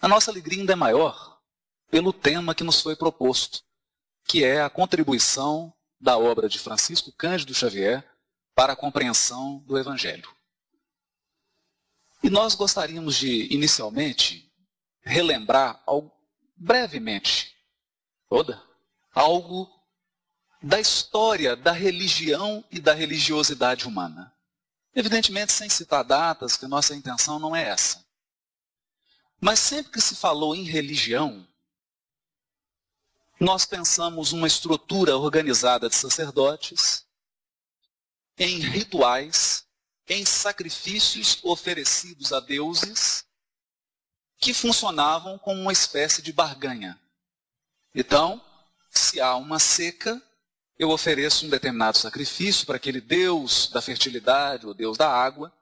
A nossa alegria ainda é maior pelo tema que nos foi proposto, que é a contribuição da obra de Francisco Cândido Xavier para a compreensão do Evangelho. E nós gostaríamos de, inicialmente, relembrar brevemente toda algo da história da religião e da religiosidade humana. Evidentemente, sem citar datas, que nossa intenção não é essa. Mas sempre que se falou em religião, nós pensamos uma estrutura organizada de sacerdotes, em rituais, em sacrifícios oferecidos a deuses, que funcionavam como uma espécie de barganha. Então, se há uma seca, eu ofereço um determinado sacrifício para aquele Deus da fertilidade, o Deus da água,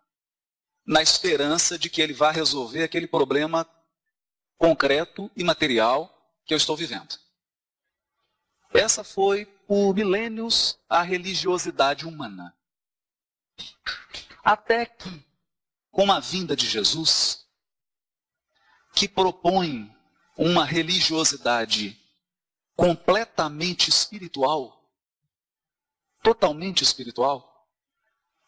na esperança de que ele vá resolver aquele problema concreto e material que eu estou vivendo. Essa foi, por milênios, a religiosidade humana. Até que, com a vinda de Jesus, que propõe uma religiosidade completamente espiritual, totalmente espiritual,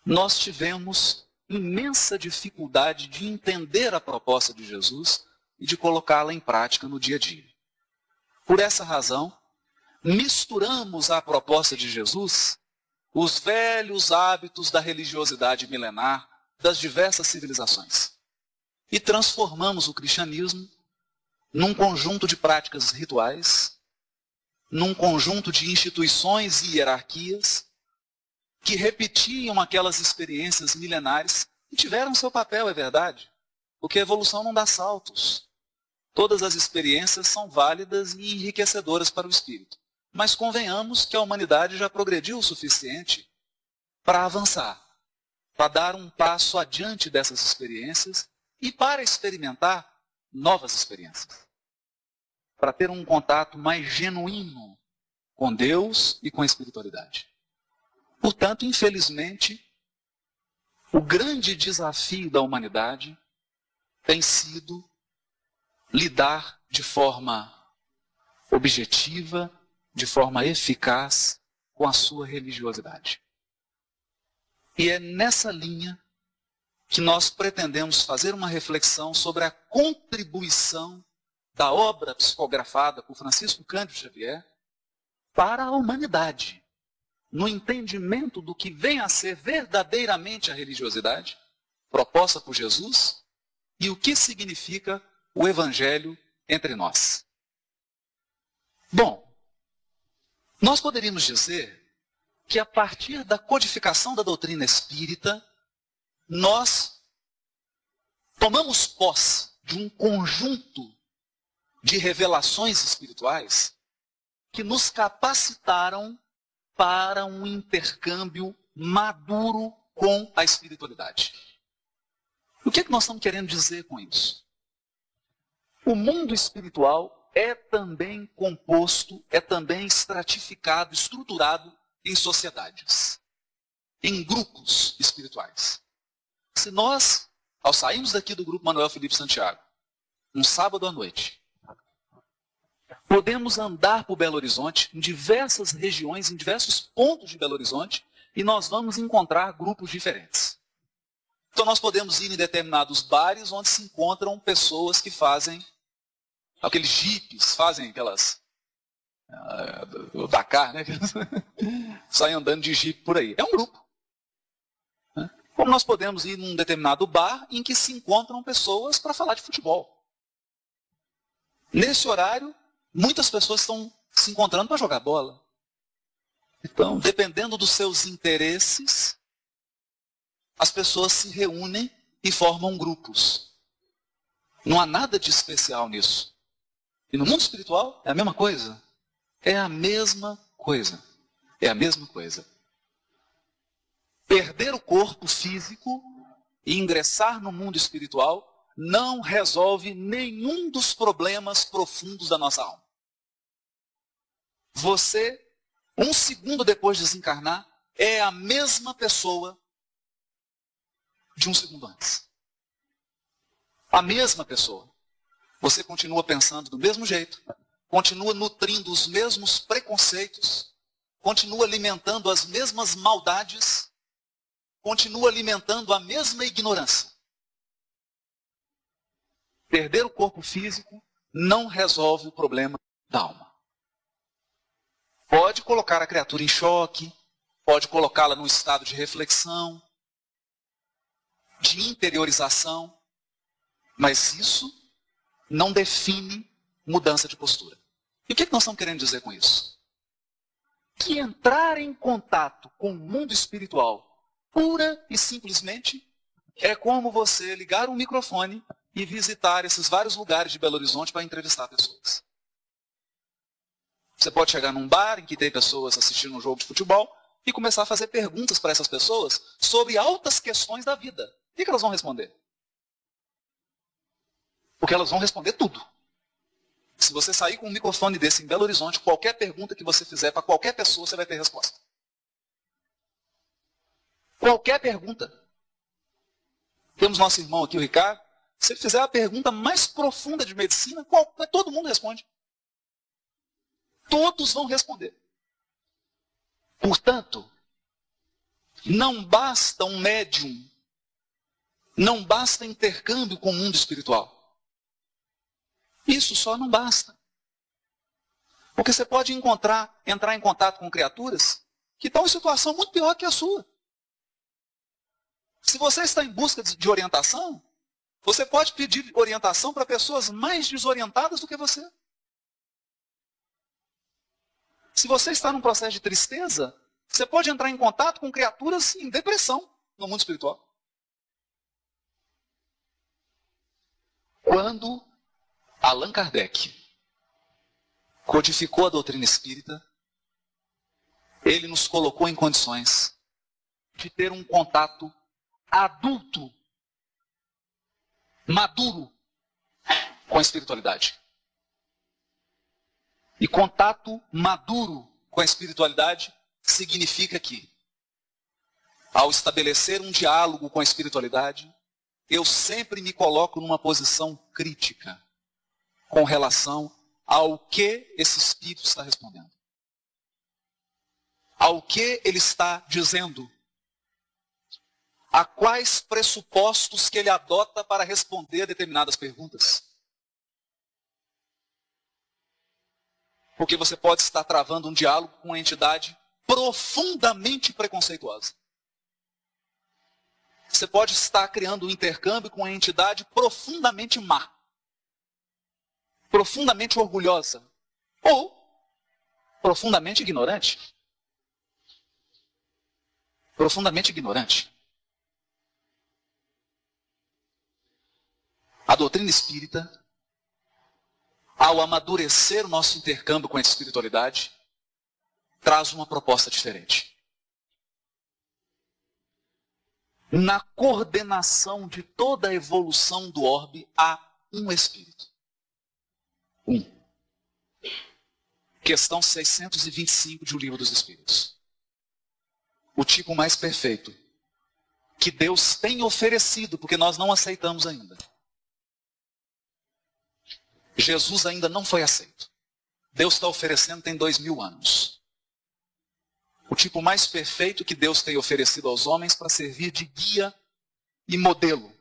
nós tivemos imensa dificuldade de entender a proposta de Jesus e de colocá-la em prática no dia a dia. Por essa razão, misturamos à proposta de Jesus os velhos hábitos da religiosidade milenar das diversas civilizações e transformamos o cristianismo num conjunto de práticas rituais, num conjunto de instituições e hierarquias que repetiam aquelas experiências milenares e tiveram seu papel, é verdade. Porque a evolução não dá saltos. Todas as experiências são válidas e enriquecedoras para o espírito. Mas convenhamos que a humanidade já progrediu o suficiente para avançar, para dar um passo adiante dessas experiências e para experimentar novas experiências. Para ter um contato mais genuíno com Deus e com a espiritualidade. Portanto, infelizmente, o grande desafio da humanidade tem sido lidar de forma objetiva, de forma eficaz com a sua religiosidade. E é nessa linha que nós pretendemos fazer uma reflexão sobre a contribuição da obra psicografada por Francisco Cândido Xavier para a humanidade no entendimento do que vem a ser verdadeiramente a religiosidade proposta por Jesus e o que significa o Evangelho entre nós. Bom, nós poderíamos dizer que a partir da codificação da doutrina espírita, nós tomamos posse de um conjunto de revelações espirituais que nos capacitaram para um intercâmbio maduro com a espiritualidade. O que, é que nós estamos querendo dizer com isso? O mundo espiritual é também composto, é também estratificado, estruturado em sociedades, em grupos espirituais. Se nós, ao sairmos daqui do grupo Manuel Felipe Santiago, um sábado à noite, Podemos andar por Belo Horizonte, em diversas regiões, em diversos pontos de Belo Horizonte, e nós vamos encontrar grupos diferentes. Então nós podemos ir em determinados bares onde se encontram pessoas que fazem aqueles jipes, fazem aquelas o Dakar, né? Saem andando de jipe por aí. É um grupo. Né? Como nós podemos ir num determinado bar em que se encontram pessoas para falar de futebol. Nesse horário, muitas pessoas estão se encontrando para jogar bola. Então, dependendo dos seus interesses, as pessoas se reúnem e formam grupos. Não há nada de especial nisso. E no mundo espiritual é a mesma coisa. É a mesma coisa. É a mesma coisa. Perder o corpo físico e ingressar no mundo espiritual não resolve nenhum dos problemas profundos da nossa alma. Você, um segundo depois de desencarnar, é a mesma pessoa de um segundo antes. A mesma pessoa. você continua pensando do mesmo jeito, continua nutrindo os mesmos preconceitos, continua alimentando as mesmas maldades, continua alimentando a mesma ignorância. Perder o corpo físico não resolve o problema da alma. Pode colocar a criatura em choque, pode colocá-la num estado de reflexão, de interiorização, mas isso não define mudança de postura. E o que, é que nós estamos querendo dizer com isso? Que entrar em contato com o mundo espiritual, pura e simplesmente, é como você ligar um microfone e visitar esses vários lugares de Belo Horizonte para entrevistar pessoas. Você pode chegar num bar em que tem pessoas assistindo um jogo de futebol e começar a fazer perguntas para essas pessoas sobre altas questões da vida. O que, que elas vão responder? Porque elas vão responder tudo. Se você sair com um microfone desse em Belo Horizonte, qualquer pergunta que você fizer para qualquer pessoa, você vai ter resposta. Qualquer pergunta. Temos nosso irmão aqui, o Ricardo. Se ele fizer a pergunta mais profunda de medicina, qual, todo mundo responde. Todos vão responder. Portanto, não basta um médium, não basta intercâmbio com o mundo espiritual. Isso só não basta. Porque você pode encontrar, entrar em contato com criaturas que estão em situação muito pior que a sua. Se você está em busca de orientação, você pode pedir orientação para pessoas mais desorientadas do que você. Se você está num processo de tristeza, você pode entrar em contato com criaturas em depressão no mundo espiritual. Quando Allan Kardec codificou a doutrina espírita, ele nos colocou em condições de ter um contato adulto, maduro com a espiritualidade. E contato maduro com a espiritualidade significa que, ao estabelecer um diálogo com a espiritualidade, eu sempre me coloco numa posição crítica com relação ao que esse espírito está respondendo. Ao que ele está dizendo. A quais pressupostos que ele adota para responder determinadas perguntas. Porque você pode estar travando um diálogo com uma entidade profundamente preconceituosa. Você pode estar criando um intercâmbio com uma entidade profundamente má profundamente orgulhosa ou profundamente ignorante. Profundamente ignorante. A doutrina espírita, ao amadurecer o nosso intercâmbio com a espiritualidade, traz uma proposta diferente. Na coordenação de toda a evolução do orbe há um espírito. 1. Questão 625 de O Livro dos Espíritos. O tipo mais perfeito que Deus tem oferecido, porque nós não aceitamos ainda. Jesus ainda não foi aceito. Deus está oferecendo tem dois mil anos. O tipo mais perfeito que Deus tem oferecido aos homens para servir de guia e modelo.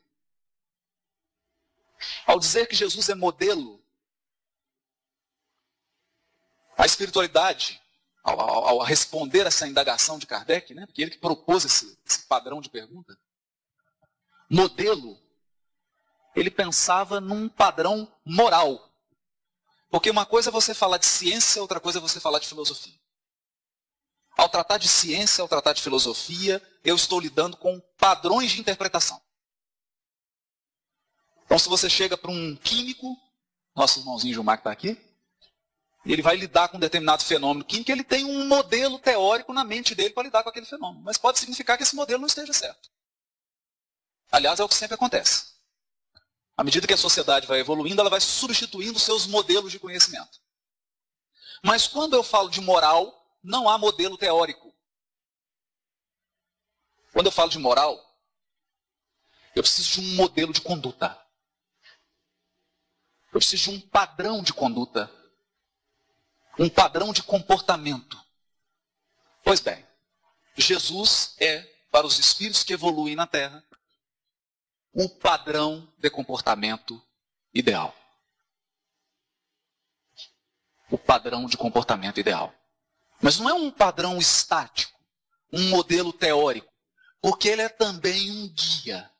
Ao dizer que Jesus é modelo, a espiritualidade, ao, ao, ao responder essa indagação de Kardec, né, porque ele que propôs esse, esse padrão de pergunta, modelo, ele pensava num padrão moral. Porque uma coisa é você falar de ciência, outra coisa é você falar de filosofia. Ao tratar de ciência, ao tratar de filosofia, eu estou lidando com padrões de interpretação. Então, se você chega para um químico, nosso irmãozinho Gilmar que está aqui, e ele vai lidar com um determinado fenômeno químico, ele tem um modelo teórico na mente dele para lidar com aquele fenômeno. Mas pode significar que esse modelo não esteja certo. Aliás, é o que sempre acontece. À medida que a sociedade vai evoluindo, ela vai substituindo seus modelos de conhecimento. Mas quando eu falo de moral, não há modelo teórico. Quando eu falo de moral, eu preciso de um modelo de conduta. Eu preciso de um padrão de conduta. Um padrão de comportamento. Pois bem, Jesus é, para os espíritos que evoluem na Terra, o padrão de comportamento ideal. O padrão de comportamento ideal. Mas não é um padrão estático, um modelo teórico, porque ele é também um guia.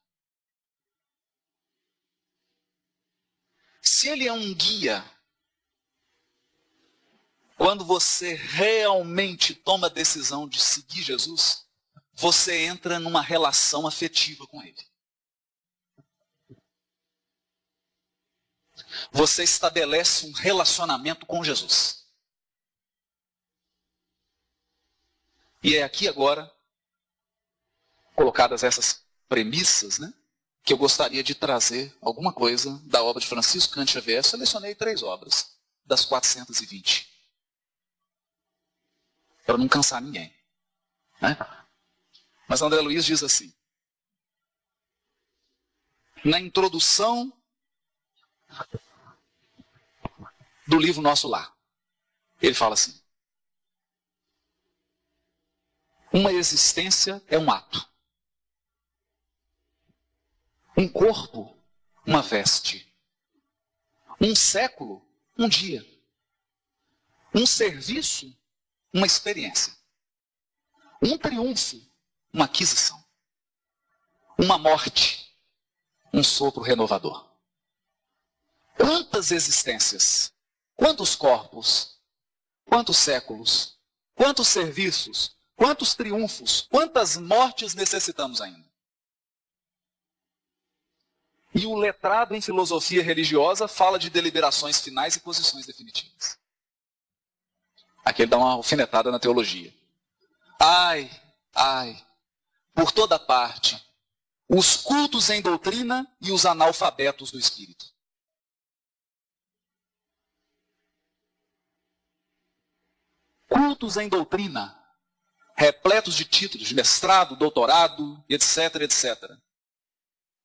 Se ele é um guia, quando você realmente toma a decisão de seguir Jesus, você entra numa relação afetiva com ele. Você estabelece um relacionamento com Jesus. E é aqui agora, colocadas essas premissas, né, que eu gostaria de trazer alguma coisa da obra de Francisco Cante Xavier. Selecionei três obras das 420. Para não cansar ninguém. Né? Mas André Luiz diz assim: na introdução do livro Nosso Lar, ele fala assim: uma existência é um ato. Um corpo, uma veste. Um século, um dia. Um serviço, uma experiência. Um triunfo, uma aquisição. Uma morte, um sopro renovador. Quantas existências, quantos corpos, quantos séculos, quantos serviços, quantos triunfos, quantas mortes necessitamos ainda? E o letrado em filosofia religiosa fala de deliberações finais e posições definitivas. Aqui ele dá uma alfinetada na teologia. Ai, ai, por toda parte, os cultos em doutrina e os analfabetos do espírito. Cultos em doutrina, repletos de títulos mestrado, doutorado, etc, etc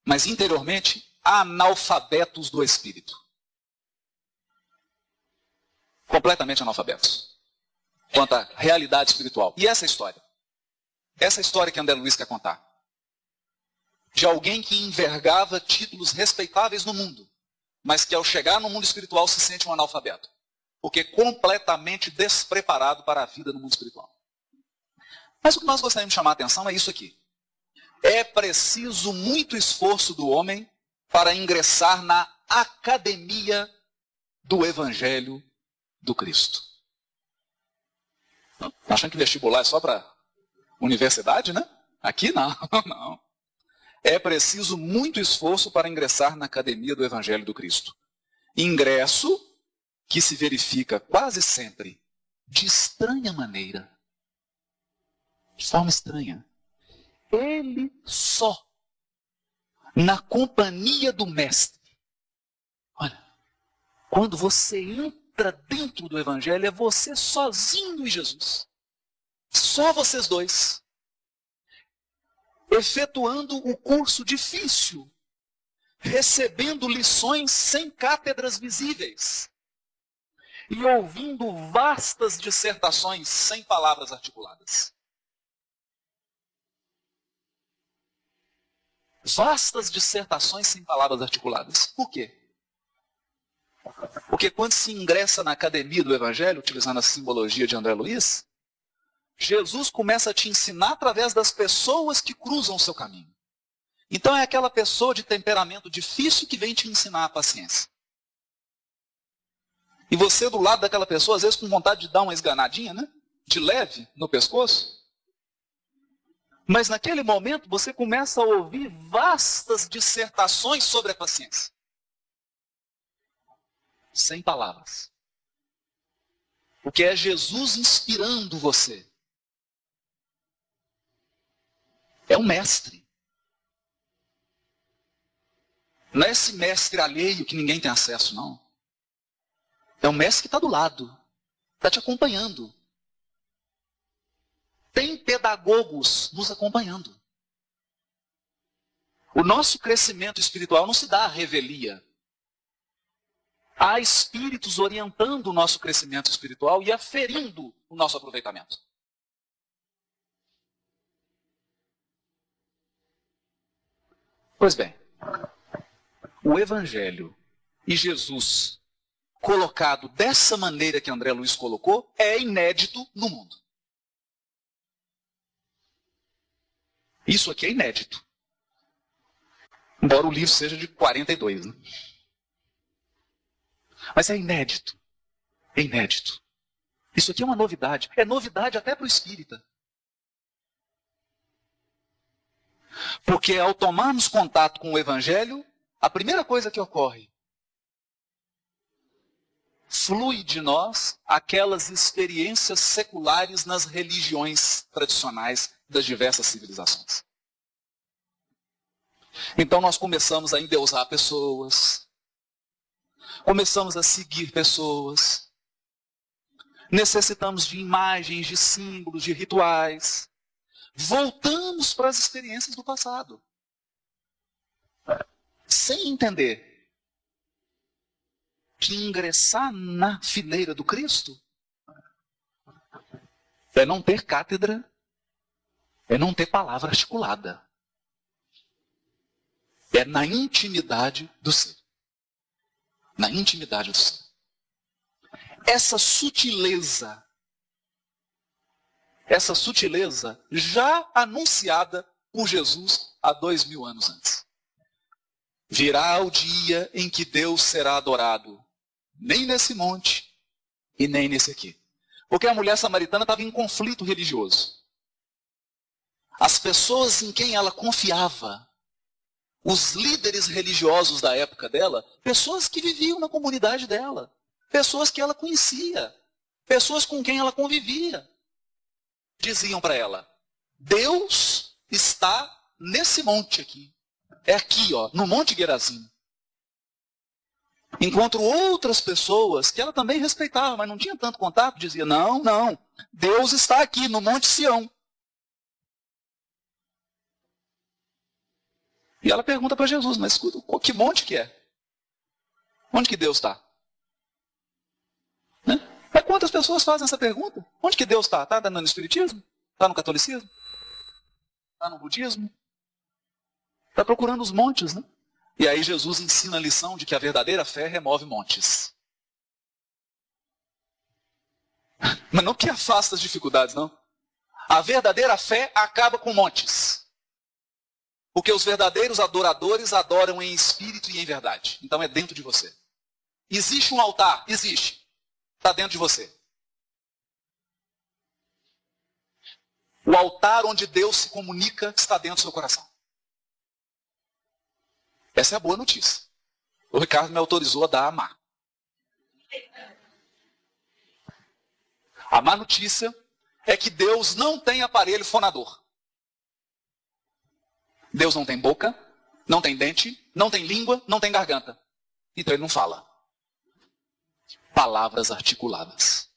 mas interiormente analfabetos do espírito. Completamente analfabetos. Quanto à realidade espiritual. E essa história? Essa história que André Luiz quer contar. De alguém que envergava títulos respeitáveis no mundo, mas que ao chegar no mundo espiritual se sente um analfabeto. Porque é completamente despreparado para a vida no mundo espiritual. Mas o que nós gostaríamos de chamar a atenção é isso aqui. É preciso muito esforço do homem para ingressar na academia do Evangelho do Cristo. Tá achando que vestibular é só para universidade, né? Aqui não, não. É preciso muito esforço para ingressar na academia do Evangelho do Cristo. Ingresso que se verifica quase sempre de estranha maneira. De forma estranha ele só, na companhia do Mestre. Olha, quando você entra dentro do Evangelho, é você sozinho e Jesus. Só vocês dois. Efetuando o curso difícil, recebendo lições sem cátedras visíveis e ouvindo vastas dissertações sem palavras articuladas. vastas dissertações sem palavras articuladas. Por quê? Porque quando se ingressa na academia do Evangelho, utilizando a simbologia de André Luiz, Jesus começa a te ensinar através das pessoas que cruzam o seu caminho. Então é aquela pessoa de temperamento difícil que vem te ensinar a paciência. E você do lado daquela pessoa, às vezes com vontade de dar uma esganadinha, né? De leve no pescoço. Mas naquele momento você começa a ouvir vastas dissertações sobre a paciência. Sem palavras. Porque é Jesus inspirando você. É um mestre. Não é esse mestre alheio que ninguém tem acesso, não. É um mestre que está do lado, está te acompanhando tem pedagogos nos acompanhando. O nosso crescimento espiritual não se dá à revelia. há espíritos orientando o nosso crescimento espiritual e aferindo o nosso aproveitamento. Pois bem, o Evangelho e Jesus colocado dessa maneira que André Luiz colocou é inédito no mundo. Isso aqui é inédito. Embora o livro seja de 42. Né? Mas é inédito. É inédito. Isso aqui é uma novidade. É novidade até para o espírita. Porque ao tomarmos contato com o Evangelho, a primeira coisa que ocorre, flui de nós aquelas experiências seculares nas religiões tradicionais das diversas civilizações. Então nós começamos a endeusar pessoas, começamos a seguir pessoas, necessitamos de imagens, de símbolos, de rituais. Voltamos para as experiências do passado. Sem entender que ingressar na fileira do Cristo é não ter cátedra, é não ter palavra articulada. É na intimidade do ser. Na intimidade do ser. Essa sutileza essa sutileza já anunciada por Jesus há dois mil anos antes. Virá o dia em que Deus será adorado, nem nesse monte e nem nesse aqui. Porque a mulher samaritana estava em conflito religioso. As pessoas em quem ela confiava, os líderes religiosos da época dela, pessoas que viviam na comunidade dela, pessoas que ela conhecia, pessoas com quem ela convivia diziam para ela: Deus está nesse monte aqui. É aqui, ó, no Monte Gerazim. Enquanto outras pessoas que ela também respeitava, mas não tinha tanto contato, dizia: Não, não, Deus está aqui no Monte Sião. E ela pergunta para Jesus: Mas escuta, que monte que é? Onde que Deus está? Né? Mas quantas pessoas fazem essa pergunta? Onde que Deus está? Está no Espiritismo? Está no catolicismo? Está no budismo? Está procurando os montes, né? E aí Jesus ensina a lição de que a verdadeira fé remove montes. Mas não que afasta as dificuldades, não. A verdadeira fé acaba com montes. Porque os verdadeiros adoradores adoram em espírito e em verdade. Então é dentro de você. Existe um altar? Existe. Está dentro de você. O altar onde Deus se comunica está dentro do seu coração. Essa é a boa notícia. O Ricardo me autorizou a dar a má. A má notícia é que Deus não tem aparelho fonador. Deus não tem boca, não tem dente, não tem língua, não tem garganta. Então ele não fala palavras articuladas.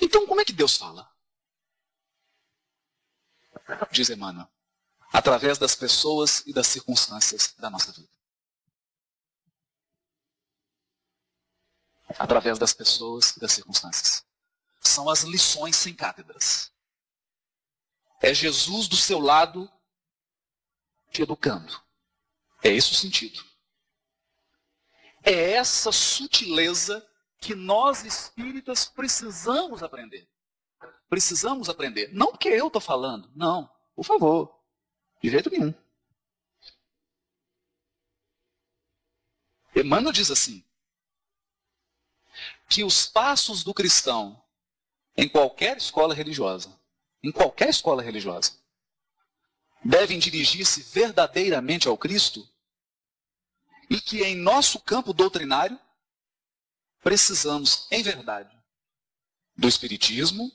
Então, como é que Deus fala? Diz Emmanuel, através das pessoas e das circunstâncias da nossa vida. Através das pessoas e das circunstâncias. São as lições sem cátedras. É Jesus do seu lado te educando. É esse o sentido. É essa sutileza que nós espíritas precisamos aprender. Precisamos aprender. Não porque eu estou falando, não. Por favor. De jeito nenhum. Emmanuel diz assim: que os passos do cristão em qualquer escola religiosa, em qualquer escola religiosa, devem dirigir-se verdadeiramente ao Cristo e que em nosso campo doutrinário precisamos, em verdade, do Espiritismo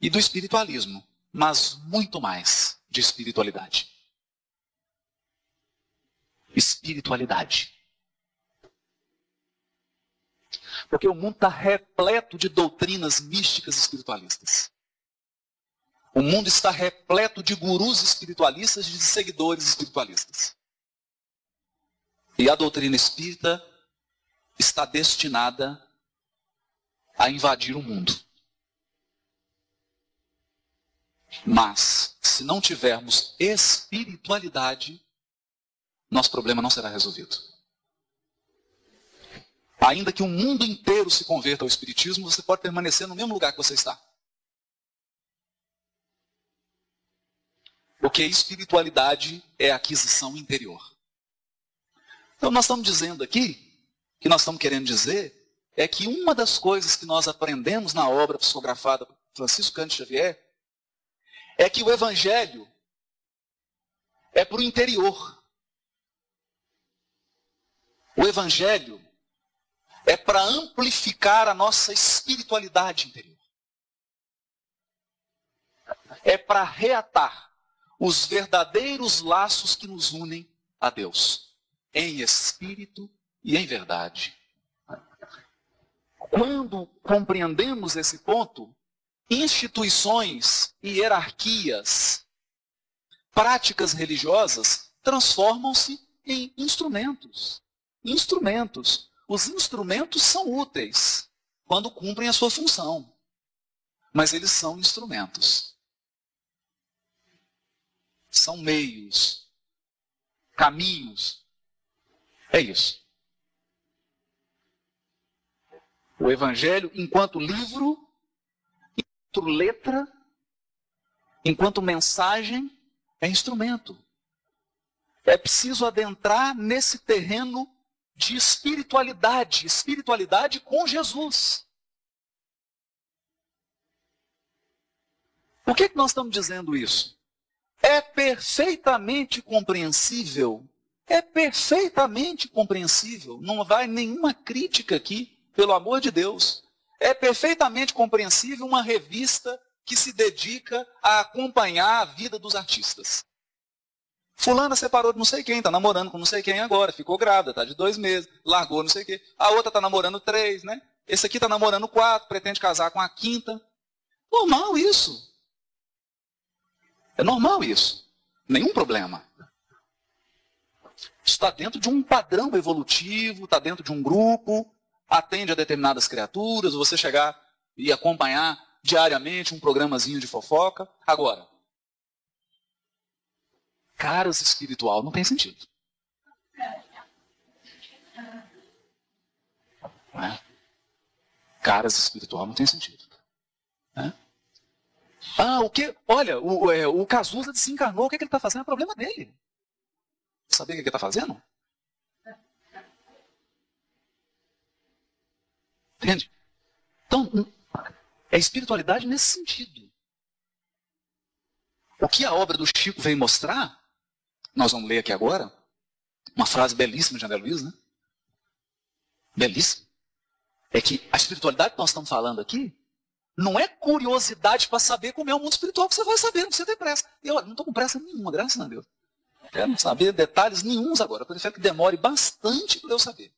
e do espiritualismo, mas muito mais de espiritualidade. Espiritualidade. Porque o mundo está repleto de doutrinas místicas espiritualistas. O mundo está repleto de gurus espiritualistas e de seguidores espiritualistas. E a doutrina espírita está destinada a invadir o mundo. Mas, se não tivermos espiritualidade, nosso problema não será resolvido. Ainda que o mundo inteiro se converta ao Espiritismo, você pode permanecer no mesmo lugar que você está. Porque espiritualidade é aquisição interior. Então, nós estamos dizendo aqui, que nós estamos querendo dizer, é que uma das coisas que nós aprendemos na obra psicografada por Francisco Cândido Xavier é que o Evangelho é para o interior. O Evangelho é para amplificar a nossa espiritualidade interior. É para reatar os verdadeiros laços que nos unem a Deus, em espírito e em verdade. Quando compreendemos esse ponto, instituições e hierarquias, práticas religiosas transformam-se em instrumentos. Instrumentos os instrumentos são úteis quando cumprem a sua função, mas eles são instrumentos. São meios, caminhos. É isso. O Evangelho, enquanto livro, enquanto letra, enquanto mensagem, é instrumento. É preciso adentrar nesse terreno de espiritualidade, espiritualidade com Jesus. Por que, que nós estamos dizendo isso? É perfeitamente compreensível, é perfeitamente compreensível, não vai nenhuma crítica aqui, pelo amor de Deus. É perfeitamente compreensível uma revista que se dedica a acompanhar a vida dos artistas. Fulana separou de não sei quem, tá namorando com não sei quem agora, ficou grávida, tá de dois meses, largou não sei o quê. A outra tá namorando três, né? Esse aqui tá namorando quatro, pretende casar com a quinta. Normal isso. É normal isso. Nenhum problema. Está dentro de um padrão evolutivo, está dentro de um grupo, atende a determinadas criaturas, você chegar e acompanhar diariamente um programazinho de fofoca. Agora, caras espiritual não tem sentido. É? Caras espiritual não tem sentido. É? Ah, o que? Olha, o, é, o Cazuza desencarnou, o que, é que ele está fazendo? É problema dele. Saber o que ele está fazendo? Entende? Então, é espiritualidade nesse sentido. O que a obra do Chico vem mostrar nós vamos ler aqui agora uma frase belíssima de André Luiz, né? Belíssima. É que a espiritualidade que nós estamos falando aqui não é curiosidade para saber como é o mundo espiritual que você vai saber, não precisa ter pressa. Eu não estou com pressa nenhuma, graças a Deus. Quero não saber detalhes nenhums agora. Eu prefiro que demore bastante para eu saber.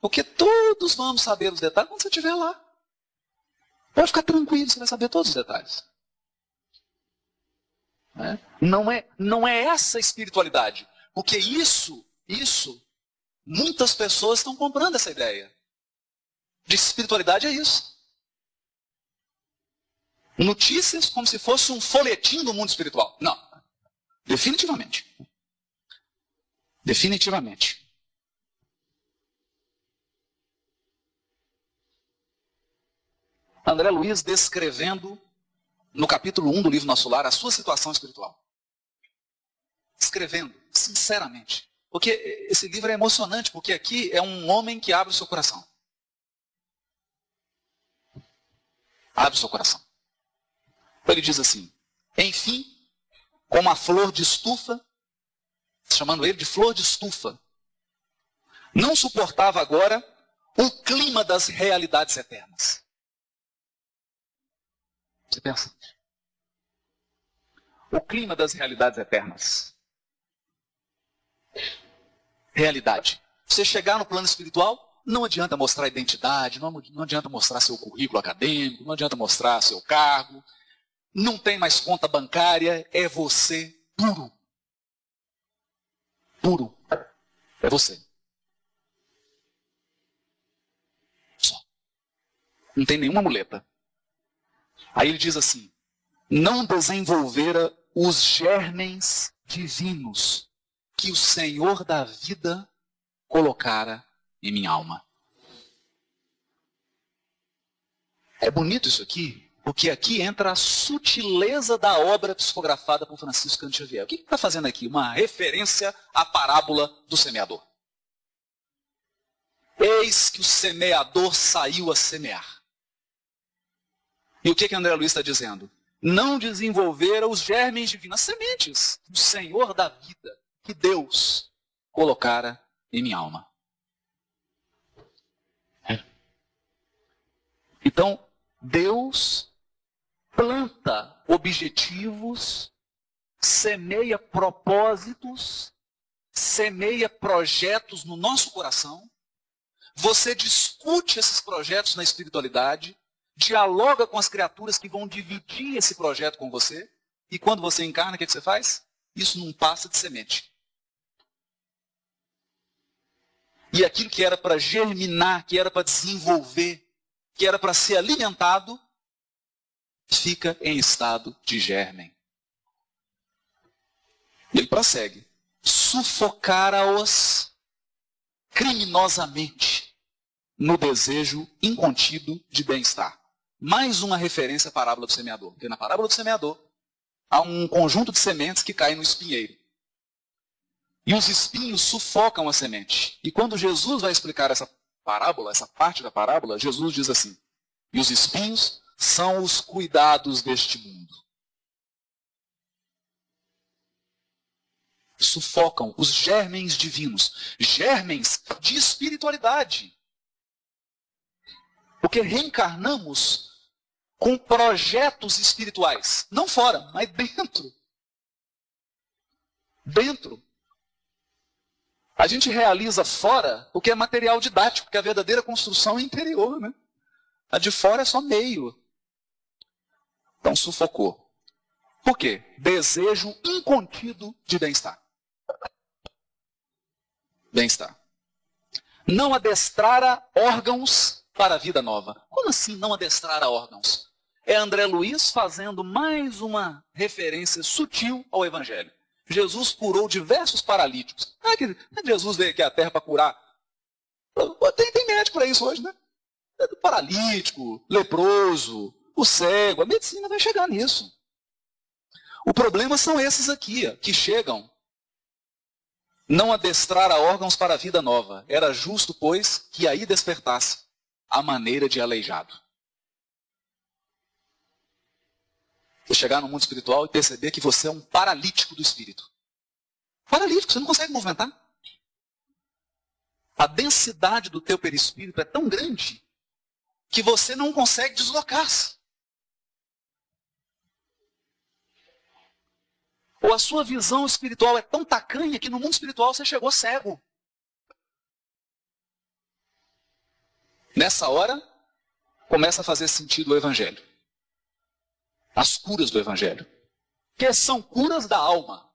Porque todos vamos saber os detalhes quando você estiver lá. Pode ficar tranquilo, você vai saber todos os detalhes. Né? Não, é, não é essa espiritualidade. Porque isso, isso, muitas pessoas estão comprando essa ideia. De espiritualidade é isso. Notícias como se fosse um folhetim do mundo espiritual. Não. Definitivamente. Definitivamente. André Luiz descrevendo no capítulo 1 do livro Nosso Lar, a sua situação espiritual. Escrevendo, sinceramente. Porque esse livro é emocionante, porque aqui é um homem que abre o seu coração. Abre o seu coração. Ele diz assim: Enfim, como a flor de estufa, chamando ele de flor de estufa, não suportava agora o clima das realidades eternas se pensa. O clima das realidades eternas. Realidade. Você chegar no plano espiritual, não adianta mostrar identidade, não, não adianta mostrar seu currículo acadêmico, não adianta mostrar seu cargo, não tem mais conta bancária, é você puro. Puro. É você. Só. Não tem nenhuma muleta. Aí ele diz assim: não desenvolvera os germens divinos que o Senhor da vida colocara em minha alma. É bonito isso aqui, porque aqui entra a sutileza da obra psicografada por Francisco Cante Xavier. O que está fazendo aqui? Uma referência à parábola do semeador. Eis que o semeador saiu a semear. E o que, que André Luiz está dizendo? Não desenvolveram os germes divinos, as sementes do Senhor da vida, que Deus colocara em minha alma. É. Então, Deus planta objetivos, semeia propósitos, semeia projetos no nosso coração. Você discute esses projetos na espiritualidade, dialoga com as criaturas que vão dividir esse projeto com você. E quando você encarna, o que, você faz? Isso não passa de semente. E aquilo que era para germinar, que era para desenvolver, que era para ser alimentado, fica em estado de germen. Ele prossegue. Sufocara-os criminosamente no desejo incontido de bem-estar. Mais uma referência à parábola do semeador. Porque na parábola do semeador há um conjunto de sementes que caem no espinheiro. E os espinhos sufocam a semente. E quando Jesus vai explicar essa parábola, essa parte da parábola, Jesus diz assim: E os espinhos são os cuidados deste mundo. Sufocam os germens divinos, germens de espiritualidade. Porque reencarnamos com projetos espirituais, não fora, mas dentro. Dentro. A gente realiza fora o que é material didático, porque a verdadeira construção é interior, né? A de fora é só meio. Então sufocou. Por quê? Desejo incontido de bem-estar. Bem-estar. Não adestrara órgãos para a vida nova. Como assim não adestrara órgãos? É André Luiz fazendo mais uma referência sutil ao Evangelho. Jesus curou diversos paralíticos. Ah, que Jesus veio aqui à Terra para curar. Tem, tem médico para isso hoje, né? É paralítico, leproso, o cego. A medicina vai chegar nisso. O problema são esses aqui, que chegam. Não adestrar a órgãos para a vida nova. Era justo, pois, que aí despertasse a maneira de aleijado. Você chegar no mundo espiritual e perceber que você é um paralítico do espírito. Paralítico, você não consegue movimentar. A densidade do teu perispírito é tão grande que você não consegue deslocar-se. Ou a sua visão espiritual é tão tacanha que no mundo espiritual você chegou cego. Nessa hora, começa a fazer sentido o Evangelho as curas do Evangelho, que são curas da alma.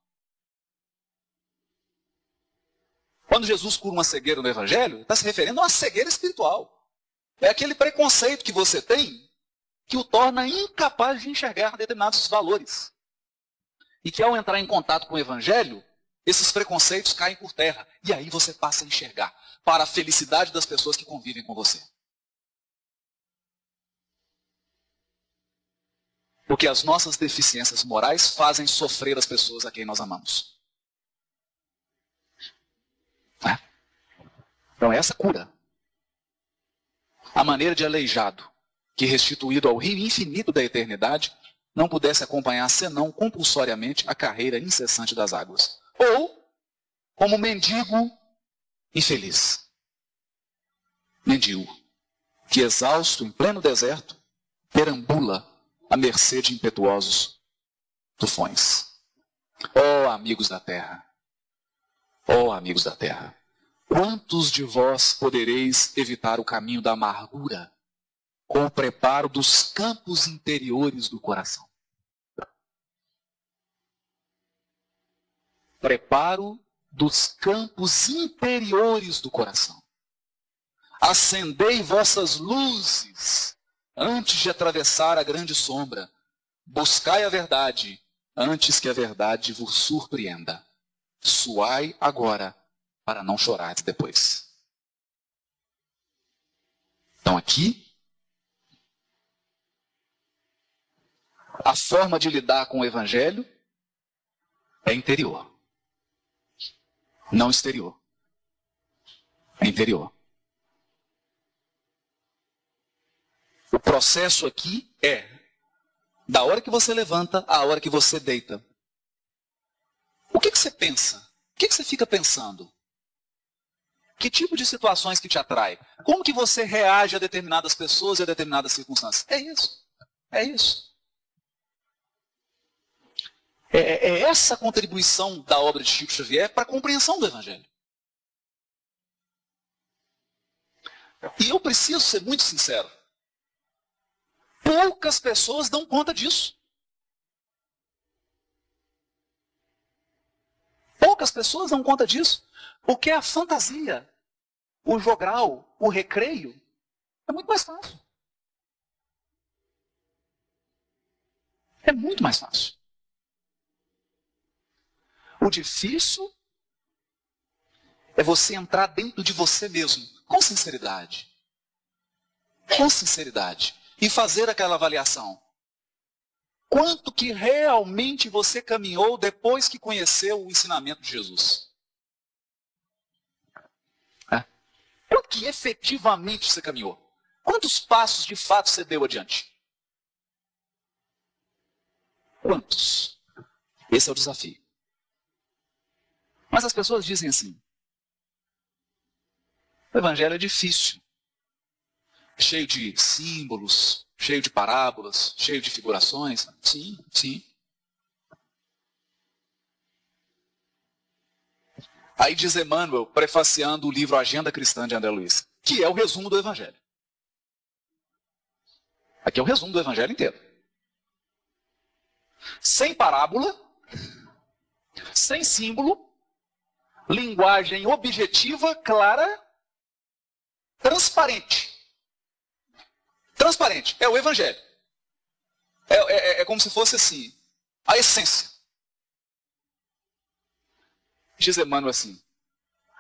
Quando Jesus cura uma cegueira no Evangelho, está se referindo a uma cegueira espiritual. É aquele preconceito que você tem que o torna incapaz de enxergar determinados valores. E que ao entrar em contato com o Evangelho, esses preconceitos caem por terra. E aí você passa a enxergar para a felicidade das pessoas que convivem com você. Porque as nossas deficiências morais fazem sofrer as pessoas a quem nós amamos. É. Então, essa cura. A maneira de aleijado, que restituído ao rio infinito da eternidade, não pudesse acompanhar senão compulsoriamente a carreira incessante das águas. Ou, como mendigo infeliz. Mendigo, que exausto em pleno deserto, perambula à mercê de impetuosos tufões. Ó oh, amigos da terra, ó oh, amigos da terra, quantos de vós podereis evitar o caminho da amargura com o preparo dos campos interiores do coração? Preparo dos campos interiores do coração. Acendei vossas luzes antes de atravessar a grande sombra. Buscai a verdade, antes que a verdade vos surpreenda. Suai agora, para não chorar depois. Então aqui, a forma de lidar com o evangelho é interior, não exterior. É interior. O processo aqui é da hora que você levanta à hora que você deita. O que, que você pensa? O que, que você fica pensando? Que tipo de situações que te atrai? Como que você reage a determinadas pessoas e a determinadas circunstâncias? É isso. É isso. É, é, é essa contribuição da obra de Chico Xavier para a compreensão do Evangelho. E eu preciso ser muito sincero. Poucas pessoas dão conta disso. Poucas pessoas dão conta disso. Porque a fantasia, o jogral, o recreio, é muito mais fácil. É muito mais fácil. O difícil é você entrar dentro de você mesmo, com sinceridade. Com sinceridade e fazer aquela avaliação. Quanto que realmente você caminhou depois que conheceu o ensinamento de Jesus? É. Quanto que efetivamente você caminhou? Quantos passos de fato você deu adiante? Quantos? Esse é o desafio. Mas as pessoas dizem assim: o evangelho é difícil cheio de símbolos, cheio de parábolas, cheio de figurações. Sim, sim. Aí diz Emmanuel, prefaciando o livro Agenda Cristã de André Luiz, que é o resumo do Evangelho. Aqui é o resumo do Evangelho inteiro. Sem parábola, sem símbolo, linguagem objetiva, clara, transparente. Transparente. É o Evangelho. É, é, é como se fosse assim, a essência. Diz Emmanuel assim: